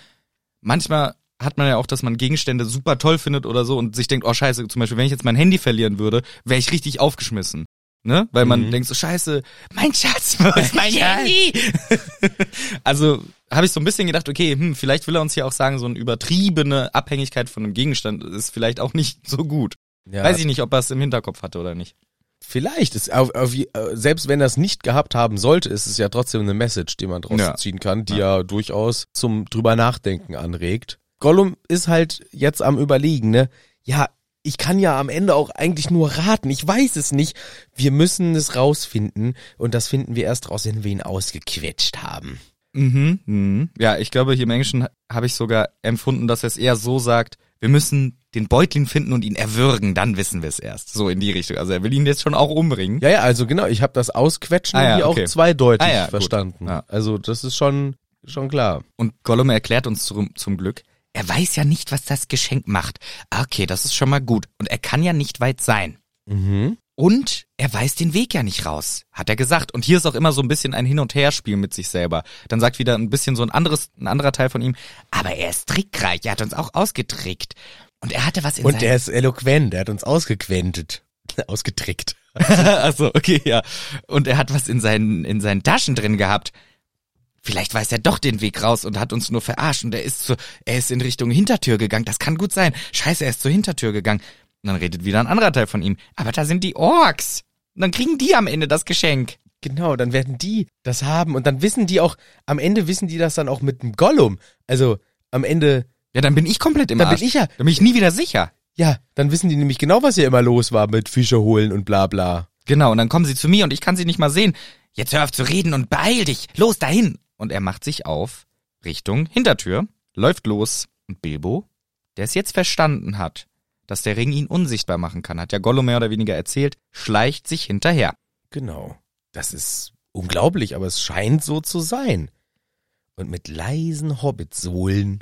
manchmal hat man ja auch, dass man Gegenstände super toll findet oder so und sich denkt, oh scheiße, zum Beispiel, wenn ich jetzt mein Handy verlieren würde, wäre ich richtig aufgeschmissen. Ne? Weil man Mhm. denkt so, scheiße, mein Schatz, wo ist mein Handy? also habe ich so ein bisschen gedacht, okay, hm, vielleicht will er uns hier auch sagen, so eine übertriebene Abhängigkeit von einem Gegenstand ist vielleicht auch nicht so gut. Ja, Weiß ich nicht, ob er es im Hinterkopf hatte oder nicht. Vielleicht ist auf, auf, äh, selbst wenn er es nicht gehabt haben sollte, ist es ja trotzdem eine Message, die man draus Ja. ziehen kann, die ja. durchaus zum drüber nachdenken anregt. Gollum ist halt jetzt am überlegen, ne? Ja, ich kann ja am Ende auch eigentlich nur raten. Ich weiß es nicht. Wir müssen es rausfinden und das finden wir erst raus, wenn wir ihn ausgequetscht haben. Mhm, mhm. Ja, ich glaube, hier im Englischen habe ich sogar empfunden, dass er es eher so sagt, wir müssen den Beutling finden und ihn erwürgen, dann wissen wir es erst. So in die Richtung. Also er will ihn jetzt schon auch umbringen. Ja, ja, also genau, ich habe das Ausquetschen Ah ja, hier okay. auch zweideutig Ah ja, verstanden. Ja. Also das ist schon, schon klar. Und Gollum erklärt uns zum, zum Glück, er weiß ja nicht, was das Geschenk macht. Ah, Okay, das ist schon mal gut. Und er kann ja nicht weit sein. Mhm. Und er weiß den Weg ja nicht raus, hat er gesagt. Und hier ist auch immer so ein bisschen ein Hin- und Herspiel mit sich selber. Dann sagt wieder ein bisschen so ein anderes, ein anderer Teil von ihm, aber er ist trickreich, er hat uns auch ausgetrickt. Und er hatte was in Und der ist eloquent, der hat uns ausgequentet. Ausgetrickt. Achso, okay, ja. Und er hat was in seinen, in seinen Taschen drin gehabt. Vielleicht weiß er doch den Weg raus und hat uns nur verarscht und er ist zu, er ist in Richtung Hintertür gegangen. Das kann gut sein. Scheiße, er ist zur Hintertür gegangen. Und dann redet wieder ein anderer Teil von ihm. Aber da sind die Orks. Und dann kriegen die am Ende das Geschenk. Genau, dann werden die das haben und dann wissen die auch, am Ende wissen die das dann auch mit dem Gollum. Also am Ende, Ja, dann bin ich komplett im Dann bin ich ja- Dann bin ich nie wieder sicher. ja, dann wissen die nämlich genau, was hier immer los war mit Fische holen und bla bla. Genau, und dann kommen sie zu mir und ich kann sie nicht mal sehen. Jetzt hör auf zu reden und beeil dich. Los dahin. Und er macht sich auf Richtung Hintertür, läuft los. Und Bilbo, der es jetzt verstanden hat, dass der Ring ihn unsichtbar machen kann, hat ja Gollum mehr oder weniger erzählt, schleicht sich hinterher. Genau. Das ist unglaublich, aber es scheint so zu sein. Und mit leisen Hobbitsohlen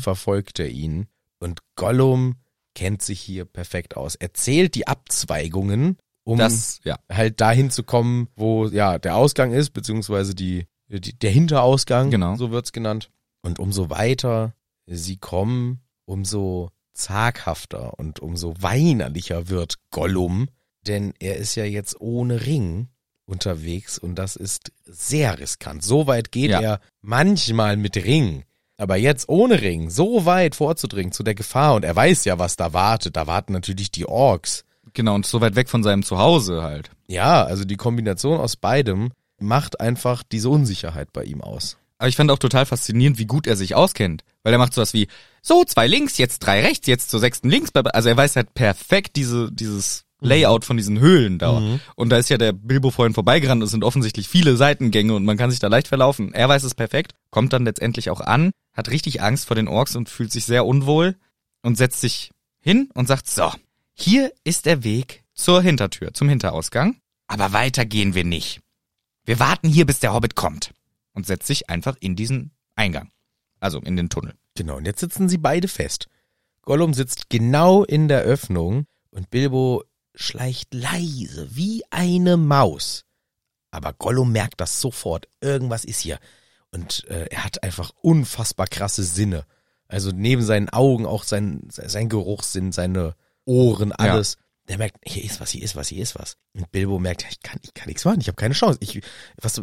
verfolgt er ihn. Und Gollum kennt sich hier perfekt aus. Er zählt die Abzweigungen, um Das, ja. halt dahin zu kommen, wo ja der Ausgang ist, beziehungsweise die der Hinterausgang, Genau. so wird's genannt. Und umso weiter sie kommen, umso zaghafter und umso weinerlicher wird Gollum, denn er ist ja jetzt ohne Ring unterwegs und das ist sehr riskant. So weit geht Ja. er manchmal mit Ring. Aber jetzt ohne Ring so weit vorzudringen zu der Gefahr und er weiß ja, was da wartet. Da warten natürlich die Orks. Genau, und so weit weg von seinem Zuhause halt. Ja, also die Kombination aus beidem macht einfach diese Unsicherheit bei ihm aus. Aber ich fand auch total faszinierend, wie gut er sich auskennt. Weil er macht sowas wie, so, zwei links, jetzt drei rechts, jetzt zur sechsten links. Also er weiß halt perfekt diese, dieses Layout von diesen Höhlen da. Mhm. Und da ist ja der Bilbo vorhin vorbeigerannt. Es sind offensichtlich viele Seitengänge und man kann sich da leicht verlaufen. Er weiß es perfekt, kommt dann letztendlich auch an, hat richtig Angst vor den Orks und fühlt sich sehr unwohl und setzt sich hin und sagt, so, hier ist der Weg zur Hintertür, zum Hinterausgang. Aber weiter gehen wir nicht. Wir warten hier, bis der Hobbit kommt und setzt sich einfach in diesen Eingang. Also in den Tunnel. Genau, und jetzt sitzen sie beide fest. Gollum sitzt genau in der Öffnung und Bilbo schleicht leise wie eine Maus. Aber Gollum merkt das sofort. Irgendwas ist hier. Und äh, er hat einfach unfassbar krasse Sinne. Also neben seinen Augen auch sein, sein Geruchssinn, seine Ohren, alles. Der merkt, hier ist was, hier ist was, hier ist was. Und Bilbo merkt, ich kann, ich kann nichts machen, ich habe keine Chance. Ich, was,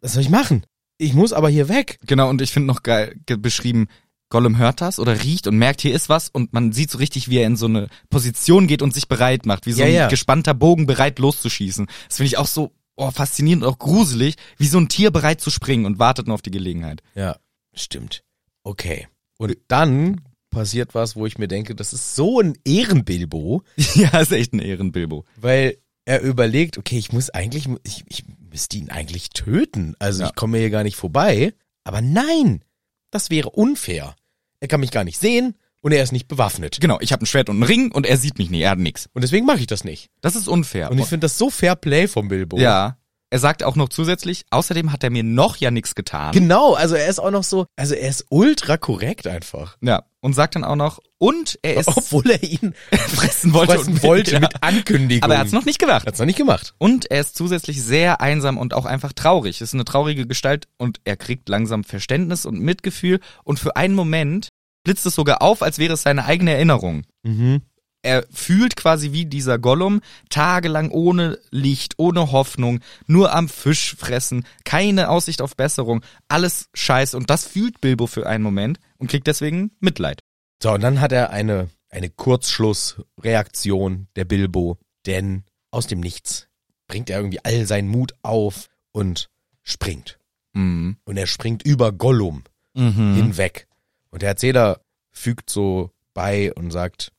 was soll ich machen? Ich muss aber hier weg. Genau, und ich finde noch geil ge- beschrieben, Gollum hört das oder riecht und merkt, hier ist was und man sieht so richtig, wie er in so eine Position geht und sich bereit macht, wie so Ja, ein ja. gespannter Bogen bereit loszuschießen. Das finde ich auch so oh, faszinierend und auch gruselig, wie so ein Tier bereit zu springen und wartet nur auf die Gelegenheit. Ja, stimmt. Okay. Und dann passiert was, wo ich mir denke, das ist so ein Ehrenbilbo, ja, ist echt ein Ehrenbilbo. weil er überlegt, okay, ich muss eigentlich, ich, ich müsste ihn eigentlich töten. Also Ja. ich komme hier gar nicht vorbei. Aber nein, das wäre unfair. Er kann mich gar nicht sehen und er ist nicht bewaffnet. Genau, ich habe ein Schwert und einen Ring und er sieht mich nie, er hat nix. Und deswegen mache ich das nicht. Das ist unfair. Und ich finde das so fair play vom Bilbo. ja, Er sagt auch noch zusätzlich, außerdem hat er mir noch ja nichts getan. Genau, also er ist auch noch so, also er ist ultra korrekt einfach. ja, und sagt dann auch noch, und er ist Obwohl er ihn fressen wollte, fressen und- wollte Ja. mit Ankündigung. Aber er hat's noch nicht gemacht. Hat's noch nicht gemacht. Und er ist zusätzlich sehr einsam und auch einfach traurig. Ist eine traurige Gestalt und er kriegt langsam Verständnis und Mitgefühl und für einen Moment blitzt es sogar auf, als wäre es seine eigene Erinnerung. Mhm. Er fühlt quasi wie dieser Gollum, tagelang ohne Licht, ohne Hoffnung, nur am Fisch fressen, keine Aussicht auf Besserung, alles scheiß und das fühlt Bilbo für einen Moment und kriegt deswegen Mitleid. So, und dann hat er eine, eine Kurzschlussreaktion der Bilbo, denn aus dem Nichts bringt er irgendwie all seinen Mut auf und springt. Mhm. Und er springt über Gollum Mhm. hinweg. Und der Erzähler fügt so bei und sagt,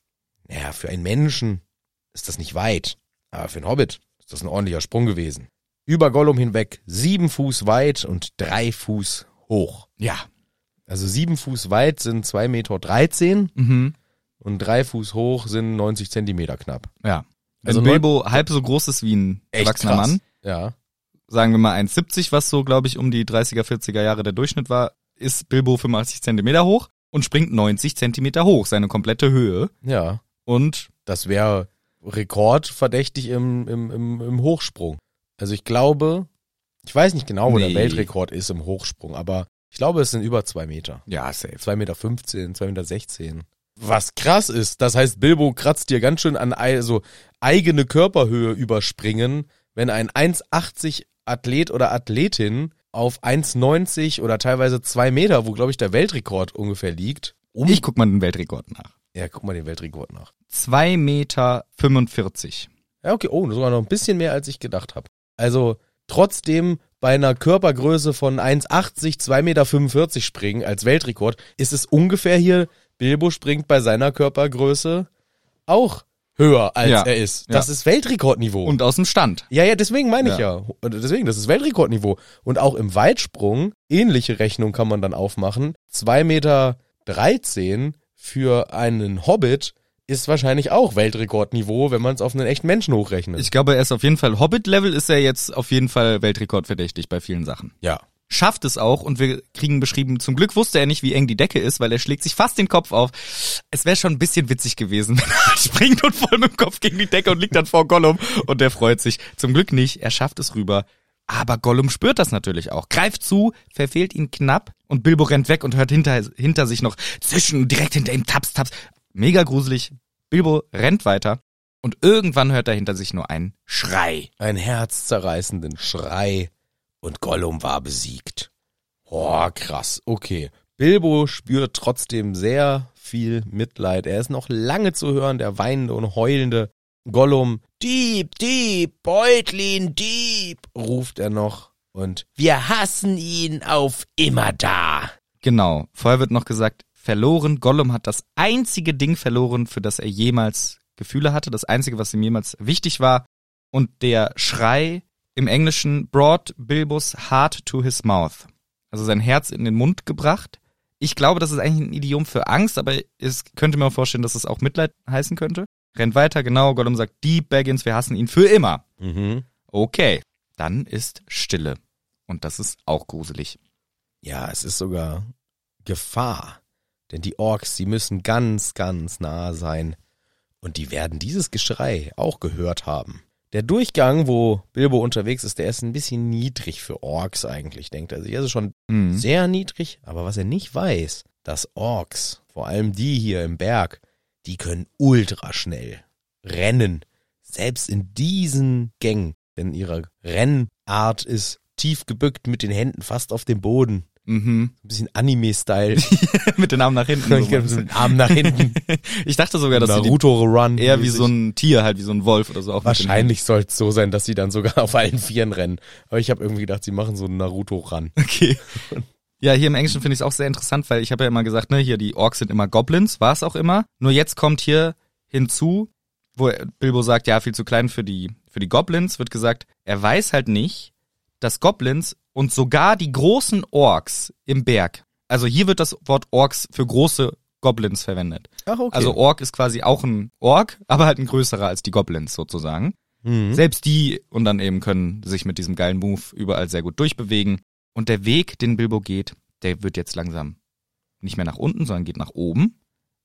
naja, für einen Menschen ist das nicht weit, aber für einen Hobbit ist das ein ordentlicher Sprung gewesen. Über Gollum hinweg, sieben Fuß weit und drei Fuß hoch. Ja. Also sieben Fuß weit sind zwei Meter dreizehn Mhm. und drei Fuß hoch sind 90 Zentimeter knapp. Ja. Also Bilbo halb so groß ist wie ein erwachsener Mann, Ja. sagen wir mal 1,70, was so, glaube ich, um die 30er, 40er Jahre der Durchschnitt war, ist Bilbo 85 Zentimeter hoch und springt 90 Zentimeter hoch, seine komplette Höhe. Ja. Und Das wäre rekordverdächtig im, im, im, im Hochsprung. Also ich glaube, ich weiß nicht genau, wo Nee. der Weltrekord ist im Hochsprung, aber ich glaube, es sind über zwei Meter. ja, safe. 2,15 Meter, 2,16 Meter. Was krass ist, das heißt, Bilbo kratzt dir ganz schön an also eigene Körperhöhe überspringen, wenn ein 1,80 Athlet oder Athletin auf 1,90 oder teilweise zwei Meter, wo glaube ich der Weltrekord ungefähr liegt. Um Ich guck mal den Weltrekord nach. Ja, guck mal den Weltrekord nach. 2 Meter 45. Ja, okay, oh, sogar noch ein bisschen mehr, als ich gedacht habe. Also trotzdem bei einer Körpergröße von 1,80, 2,45 Meter springen als Weltrekord, ist es ungefähr hier, Bilbo springt bei seiner Körpergröße auch höher, als Ja, er ist. Das ja. ist Weltrekordniveau. Und aus dem Stand. ja, ja, deswegen meine ich ja. Deswegen, das ist Weltrekordniveau. Und auch im Weitsprung, ähnliche Rechnung kann man dann aufmachen. 2,13 Meter für einen Hobbit ist wahrscheinlich auch Weltrekordniveau, wenn man es auf einen echten Menschen hochrechnet. Ich glaube, er ist auf jeden Fall Hobbit-Level, ist er jetzt auf jeden Fall Weltrekordverdächtig bei vielen Sachen. ja. Schafft es auch und wir kriegen beschrieben, zum Glück wusste er nicht, wie eng die Decke ist, weil er schlägt sich fast den Kopf auf. Es wäre schon ein bisschen witzig gewesen, wenn er springt und voll mit dem Kopf gegen die Decke und liegt dann vor Gollum und der freut sich. Zum Glück nicht, er schafft es rüber. Aber Gollum spürt das natürlich auch, greift zu, verfehlt ihn knapp und Bilbo rennt weg und hört hinter, hinter sich noch zischen, direkt hinter ihm taps, taps. Mega gruselig. Bilbo rennt weiter und irgendwann hört er hinter sich nur einen Schrei. Ein herzzerreißenden Schrei und Gollum war besiegt. Boah, krass. Okay. Bilbo spürt trotzdem sehr viel Mitleid. Er ist noch lange zu hören, der weinende und heulende Gollum. Dieb, Dieb, Beutlin, Dieb, ruft er noch. Und Wir hassen ihn auf immer da. Genau. Vorher wird noch gesagt, verloren. Gollum hat das einzige Ding verloren, für das er jemals Gefühle hatte. Das einzige, was ihm jemals wichtig war. Und der Schrei im Englischen brought Bilbos heart to his mouth. Also sein Herz in den Mund gebracht. Ich glaube, das ist eigentlich ein Idiom für Angst, aber es könnte mir auch vorstellen, dass es auch Mitleid heißen könnte. Rennt weiter, genau. Gollum sagt, Deep Baggins, wir hassen ihn für immer. mhm. Okay. Dann ist Stille. Und das ist auch gruselig. ja, es ist sogar Gefahr. Denn die Orks, die müssen ganz, ganz nah sein. Und die werden dieses Geschrei auch gehört haben. Der Durchgang, wo Bilbo unterwegs ist, der ist ein bisschen niedrig für Orks eigentlich, denkt er sich. Er ist schon Mhm. sehr niedrig, aber was er nicht weiß, dass Orks, vor allem die hier im Berg, die können ultra schnell rennen. Selbst in diesen Gängen, denn ihre Rennart ist tief gebückt mit den Händen fast auf dem Boden. Mhm. Ein bisschen Anime-Style. Mit den Armen nach hinten. Ich hab so einen Arm nach hinten. Ich dachte sogar, dass sie die Naruto-Run. eher wie so ein Tier, halt wie so ein Wolf oder so. Auch mit den Wahrscheinlich soll es so sein, dass sie dann sogar auf allen Vieren rennen. Aber ich habe irgendwie gedacht, sie machen so einen Naruto-Run. Okay. Ja, hier im Englischen finde ich es auch sehr interessant, weil ich habe ja immer gesagt, ne, hier die Orks sind immer Goblins, war es auch immer. Nur jetzt kommt hier hinzu, wo Bilbo sagt, ja, viel zu klein für die, für die Goblins, wird gesagt, er weiß halt nicht, dass Goblins und sogar die großen Orks im Berg, also hier wird das Wort Orks für große Goblins verwendet. Ach, okay. Also Ork ist quasi auch ein Ork, aber halt ein größerer als die Goblins sozusagen. Mhm. Selbst die und dann eben können sich mit diesem geilen Move überall sehr gut durchbewegen. Und der Weg, den Bilbo geht, der wird jetzt langsam nicht mehr nach unten, sondern geht nach oben.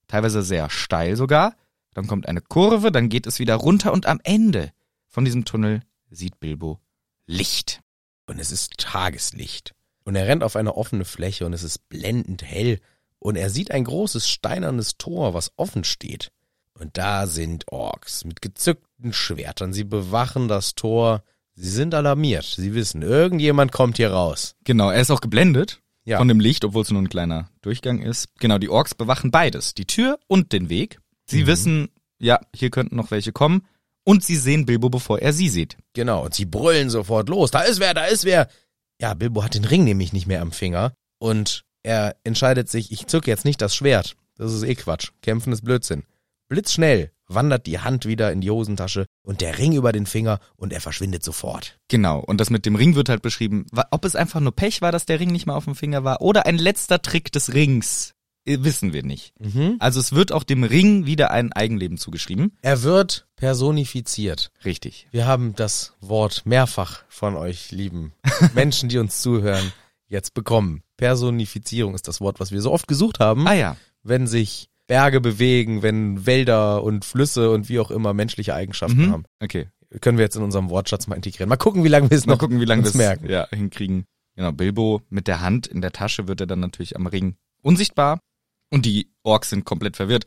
Teilweise sehr steil sogar. Dann kommt eine Kurve, dann geht es wieder runter und am Ende von diesem Tunnel sieht Bilbo Licht. Und es ist Tageslicht. Und er rennt auf eine offene Fläche und es ist blendend hell. Und er sieht ein großes steinernes Tor, was offen steht. Und da sind Orks mit gezückten Schwertern. Sie bewachen das Tor. Sie sind alarmiert. Sie wissen, irgendjemand kommt hier raus. Genau, er ist auch geblendet Ja. von dem Licht, obwohl es nur ein kleiner Durchgang ist. Genau, die Orks bewachen beides, die Tür und den Weg. Sie Mhm. wissen, ja, hier könnten noch welche kommen. Und sie sehen Bilbo, bevor er sie sieht. Genau, und sie brüllen sofort los. Da ist wer, da ist wer. Ja, Bilbo hat den Ring nämlich nicht mehr am Finger. Und er entscheidet sich, ich zücke jetzt nicht das Schwert. Das ist eh Quatsch. Kämpfen ist Blödsinn. Blitzschnell wandert die Hand wieder in die Hosentasche und der Ring über den Finger und er verschwindet sofort. Genau, und das mit dem Ring wird halt beschrieben. Ob es einfach nur Pech war, dass der Ring nicht mehr auf dem Finger war oder ein letzter Trick des Rings, äh, wissen wir nicht. Mhm. Also es wird auch dem Ring wieder ein Eigenleben zugeschrieben. Er wird personifiziert. Richtig. Wir haben das Wort mehrfach von euch lieben Menschen, die uns zuhören, jetzt bekommen. Personifizierung ist das Wort, was wir so oft gesucht haben. Ah ja. wenn sich Berge bewegen, wenn Wälder und Flüsse und wie auch immer menschliche Eigenschaften Mhm. haben. Okay. Können wir jetzt in unserem Wortschatz mal integrieren. Mal gucken, wie lange wir es Mal noch gucken, wie lange wir merken. ja, hinkriegen. Genau, Bilbo mit der Hand in der Tasche wird er dann natürlich am Ring unsichtbar. Und die Orks sind komplett verwirrt.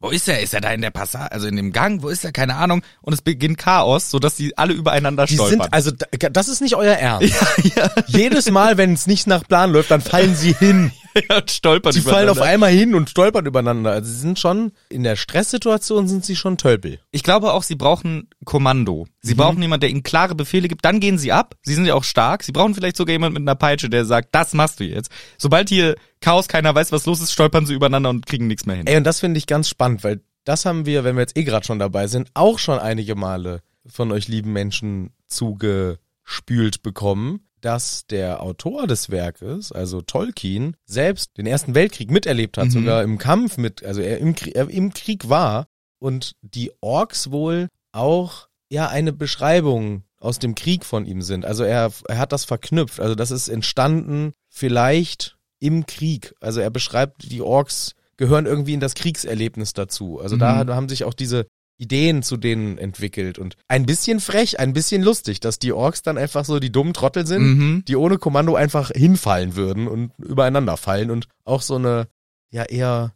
Wo ist er? Ist er da in der Passage, also in dem Gang? Wo ist er? Keine Ahnung. Und es beginnt Chaos, sodass die alle übereinander Die stolpern. sind, also da- das ist nicht euer Ernst. ja, Jedes Mal, wenn es nicht nach Plan läuft, dann fallen sie hin. ja, und stolpern Sie fallen auf einmal hin und stolpern übereinander. Also sie sind schon, in der Stresssituation sind sie schon Tölpel. Ich glaube auch, sie brauchen Kommando. Sie Mhm. brauchen jemanden, der ihnen klare Befehle gibt. Dann gehen sie ab. Sie sind ja auch stark. Sie brauchen vielleicht sogar jemanden mit einer Peitsche, der sagt, das machst du jetzt. Sobald hier Chaos, keiner weiß, was los ist, stolpern sie übereinander und kriegen nichts mehr hin. Ey, und das finde ich ganz spannend, weil das haben wir, wenn wir jetzt eh gerade schon dabei sind, auch schon einige Male von euch lieben Menschen zugespült bekommen, dass der Autor des Werkes, also Tolkien, selbst den Ersten Weltkrieg miterlebt hat, Mhm. sogar im Kampf mit, also er im, Krieg, er im Krieg war und die Orks wohl auch ja eine Beschreibung aus dem Krieg von ihm sind. Also er, er hat das verknüpft. Also das ist entstanden vielleicht im Krieg. Also er beschreibt, die Orks gehören irgendwie in das Kriegserlebnis dazu. Also da Mhm. haben sich auch diese Ideen zu denen entwickelt und ein bisschen frech, ein bisschen lustig, dass die Orks dann einfach so die dummen Trottel sind, Mhm. die ohne Kommando einfach hinfallen würden und übereinander fallen und auch so eine ja eher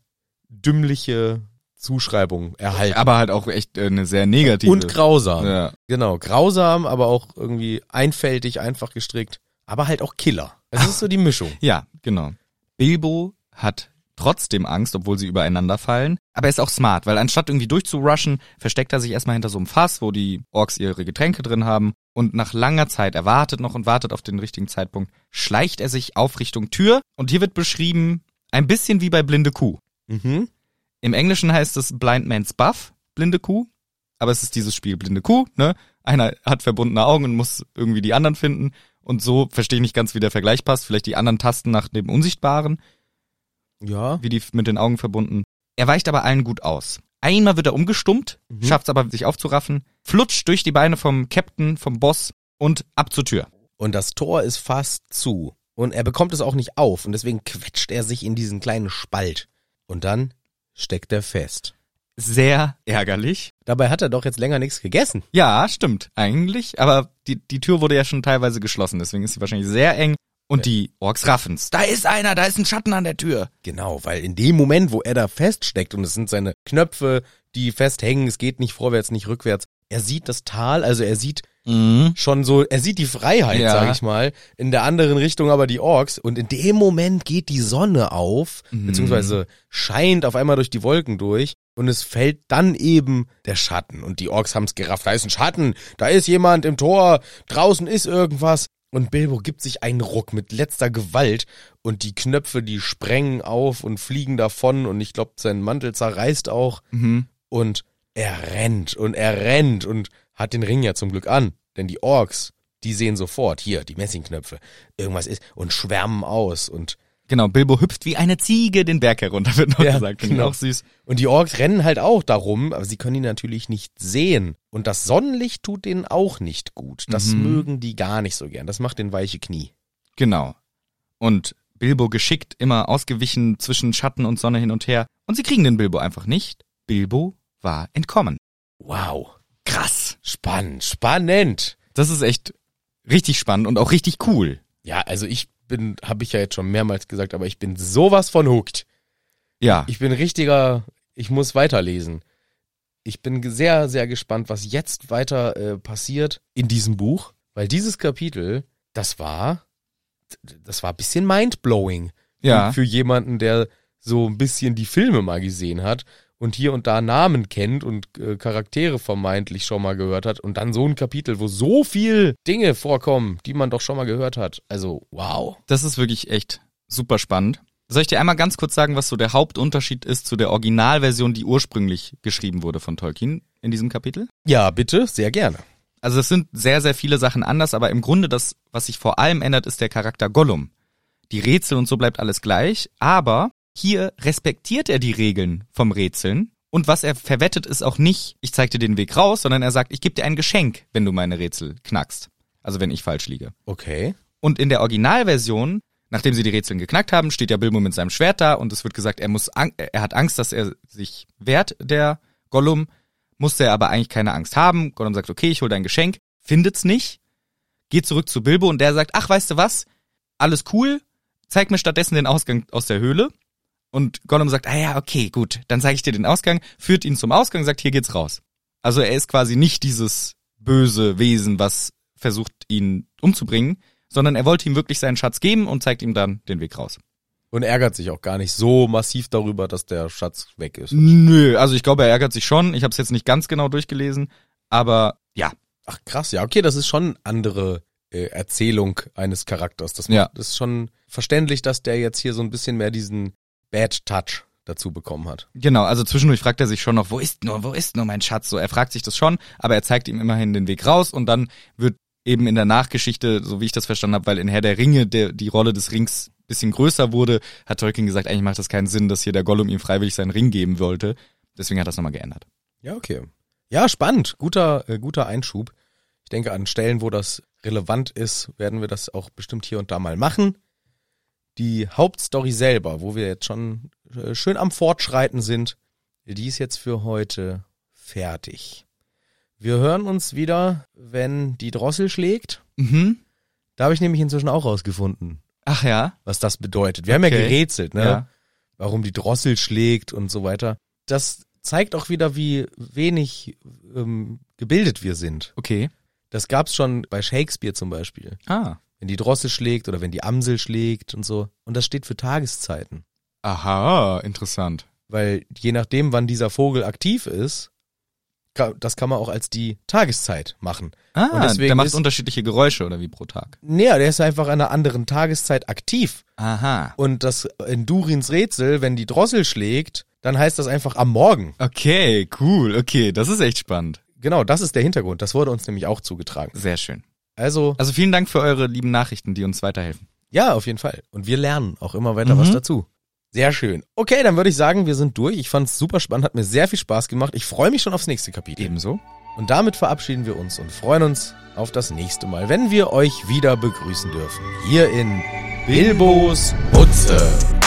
dümmliche Zuschreibung erhalten. Aber halt auch echt äh, eine sehr negative. und grausam. ja. Genau, grausam, aber auch irgendwie einfältig, einfach gestrickt, aber halt auch Killer. Es ist so die Mischung. ja, genau. Bilbo hat trotzdem Angst, obwohl sie übereinander fallen. Aber er ist auch smart, weil anstatt irgendwie durchzurushen, versteckt er sich erstmal hinter so einem Fass, wo die Orks ihre Getränke drin haben. Und nach langer Zeit, er wartet noch und wartet auf den richtigen Zeitpunkt, schleicht er sich auf Richtung Tür. Und hier wird beschrieben, ein bisschen wie bei Blinde Kuh. Mhm. Im Englischen heißt es Blind Man's Buff, blinde Kuh. Aber es ist dieses Spiel blinde Kuh, ne? Einer hat verbundene Augen und muss irgendwie die anderen finden. Und so verstehe ich nicht ganz, wie der Vergleich passt. Vielleicht die anderen Tasten nach dem Unsichtbaren, Ja. wie die mit den Augen verbunden. Er weicht aber allen gut aus. Einmal wird er umgestummt, Mhm. schafft es aber, sich aufzuraffen, flutscht durch die Beine vom Captain, vom Boss und ab zur Tür. Und das Tor ist fast zu. Und er bekommt es auch nicht auf und deswegen quetscht er sich in diesen kleinen Spalt. Und dann steckt er fest. Sehr ärgerlich. Dabei hat er doch jetzt länger nichts gegessen. Ja, stimmt, eigentlich. Aber die, die Tür wurde ja schon teilweise geschlossen, deswegen ist sie wahrscheinlich sehr eng. Und die Orks raffen's. Da ist einer, da ist ein Schatten an der Tür. Genau, weil in dem Moment, wo er da feststeckt und es sind seine Knöpfe, die festhängen, es geht nicht vorwärts, nicht rückwärts. Er sieht das Tal, also er sieht Mhm. schon so, er sieht die Freiheit, Ja. sag ich mal, in der anderen Richtung aber die Orks und in dem Moment geht die Sonne auf, Mhm. beziehungsweise scheint auf einmal durch die Wolken durch und es fällt dann eben der Schatten und die Orks haben's gerafft, da ist ein Schatten, da ist jemand im Tor, draußen ist irgendwas und Bilbo gibt sich einen Ruck mit letzter Gewalt und die Knöpfe, die sprengen auf und fliegen davon und ich glaube, sein Mantel zerreißt auch Mhm. und er rennt und er rennt und hat den Ring ja zum Glück an. Denn die Orks, die sehen sofort, hier, die Messingknöpfe, irgendwas ist und schwärmen aus und Genau, Bilbo hüpft wie eine Ziege den Berg herunter, wird noch Ja, gesagt. Genau. auch süß. Und die Orks rennen halt auch darum, aber sie können ihn natürlich nicht sehen. Und das Sonnenlicht tut denen auch nicht gut. Das Mhm. mögen die gar nicht so gern. Das macht den weiche Knie. Genau. Und Bilbo geschickt immer ausgewichen zwischen Schatten und Sonne hin und her. Und sie kriegen den Bilbo einfach nicht. Bilbo war entkommen. Wow. Krass. Spannend, spannend. Das ist echt richtig spannend und auch richtig cool. Ja, also ich bin, habe ich ja jetzt schon mehrmals gesagt, aber ich bin sowas von hooked. Ja. Ich bin richtiger, ich muss weiterlesen. Ich bin sehr, sehr gespannt, was jetzt weiter äh, passiert in diesem Buch, weil dieses Kapitel, das war, das war ein bisschen mindblowing. Ja. Für, für jemanden, der so ein bisschen die Filme mal gesehen hat und hier und da Namen kennt und äh, Charaktere vermeintlich schon mal gehört hat und dann so ein Kapitel, wo so viel Dinge vorkommen, die man doch schon mal gehört hat. Also, wow. Das ist wirklich echt super spannend. Soll ich dir einmal ganz kurz sagen, was so der Hauptunterschied ist zu der Originalversion, die ursprünglich geschrieben wurde von Tolkien in diesem Kapitel? Ja, bitte, sehr gerne. Also es sind sehr, sehr viele Sachen anders, aber im Grunde das, was sich vor allem ändert, ist der Charakter Gollum. Die Rätsel und so bleibt alles gleich, aber hier respektiert er die Regeln vom Rätseln und was er verwettet ist auch nicht, ich zeig dir den Weg raus, sondern er sagt, ich gebe dir ein Geschenk, wenn du meine Rätsel knackst. Also wenn ich falsch liege. Okay. Und in der Originalversion, nachdem sie die Rätseln geknackt haben, steht ja Bilbo mit seinem Schwert da und es wird gesagt, er muss, er hat Angst, dass er sich wehrt, der Gollum. Musste er aber eigentlich keine Angst haben. Gollum sagt, okay, ich hol dein Geschenk. Findet's nicht. Geht zurück zu Bilbo und der sagt, ach, weißt du was? Alles cool. Zeig mir stattdessen den Ausgang aus der Höhle. Und Gollum sagt, ah ja, okay, gut, dann zeige ich dir den Ausgang, führt ihn zum Ausgang, sagt, hier geht's raus. Also er ist quasi nicht dieses böse Wesen, was versucht, ihn umzubringen, sondern er wollte ihm wirklich seinen Schatz geben und zeigt ihm dann den Weg raus. Und ärgert sich auch gar nicht so massiv darüber, dass der Schatz weg ist. Nö, also ich glaube, er ärgert sich schon. Ich habe es jetzt nicht ganz genau durchgelesen, aber ja, Ach krass, ja, okay, das ist schon andere äh, Erzählung eines Charakters. Das, macht, Ja. das ist schon verständlich, dass der jetzt hier so ein bisschen mehr diesen Bad Touch dazu bekommen hat. genau. Also zwischendurch fragt er sich schon noch, wo ist nur, wo ist nur mein Schatz? So, er fragt sich das schon, aber er zeigt ihm immerhin den Weg raus und dann wird eben in der Nachgeschichte, so wie ich das verstanden habe, weil in Herr der Ringe der, die Rolle des Rings bisschen größer wurde, hat Tolkien gesagt, eigentlich macht das keinen Sinn, dass hier der Gollum ihm freiwillig seinen Ring geben wollte. Deswegen hat er das nochmal geändert. Ja, okay. Ja, spannend. Guter, äh, guter Einschub. Ich denke, an Stellen, wo das relevant ist, werden wir das auch bestimmt hier und da mal machen. Die Hauptstory selber, wo wir jetzt schon äh, schön am Fortschreiten sind, die ist jetzt für heute fertig. Wir hören uns wieder, wenn die Drossel schlägt. Mhm. Da habe ich nämlich inzwischen auch rausgefunden, Ach ja. was das bedeutet. Wir haben ja Okay. gerätselt, ne? Ja. Warum die Drossel schlägt und so weiter. Das zeigt auch wieder, wie wenig ähm, gebildet wir sind. Okay. Das gab's schon bei Shakespeare zum Beispiel. Ah. Wenn die Drossel schlägt oder wenn die Amsel schlägt und so. Und das steht für Tageszeiten. Aha, interessant. Weil je nachdem, wann dieser Vogel aktiv ist, das kann man auch als die Tageszeit machen. Und Ah, deswegen der macht ist- unterschiedliche Geräusche oder wie pro Tag. Naja, der ist einfach an einer anderen Tageszeit aktiv. Aha. Und das in Durins Rätsel, wenn die Drossel schlägt, dann heißt das einfach am Morgen. Okay, cool. Okay, das ist echt spannend. Genau, das ist der Hintergrund. Das wurde uns nämlich auch zugetragen. Sehr schön. Also, Also vielen Dank für eure lieben Nachrichten, die uns weiterhelfen. ja, auf jeden Fall. Und wir lernen auch immer weiter Mhm. was dazu. Sehr schön. Okay, dann würde ich sagen, wir sind durch. Ich fand es super spannend, hat mir sehr viel Spaß gemacht. Ich freue mich schon aufs nächste Kapitel. Ebenso. Und damit verabschieden wir uns und freuen uns auf das nächste Mal, wenn wir euch wieder begrüßen dürfen. Hier in Bilbos Butze.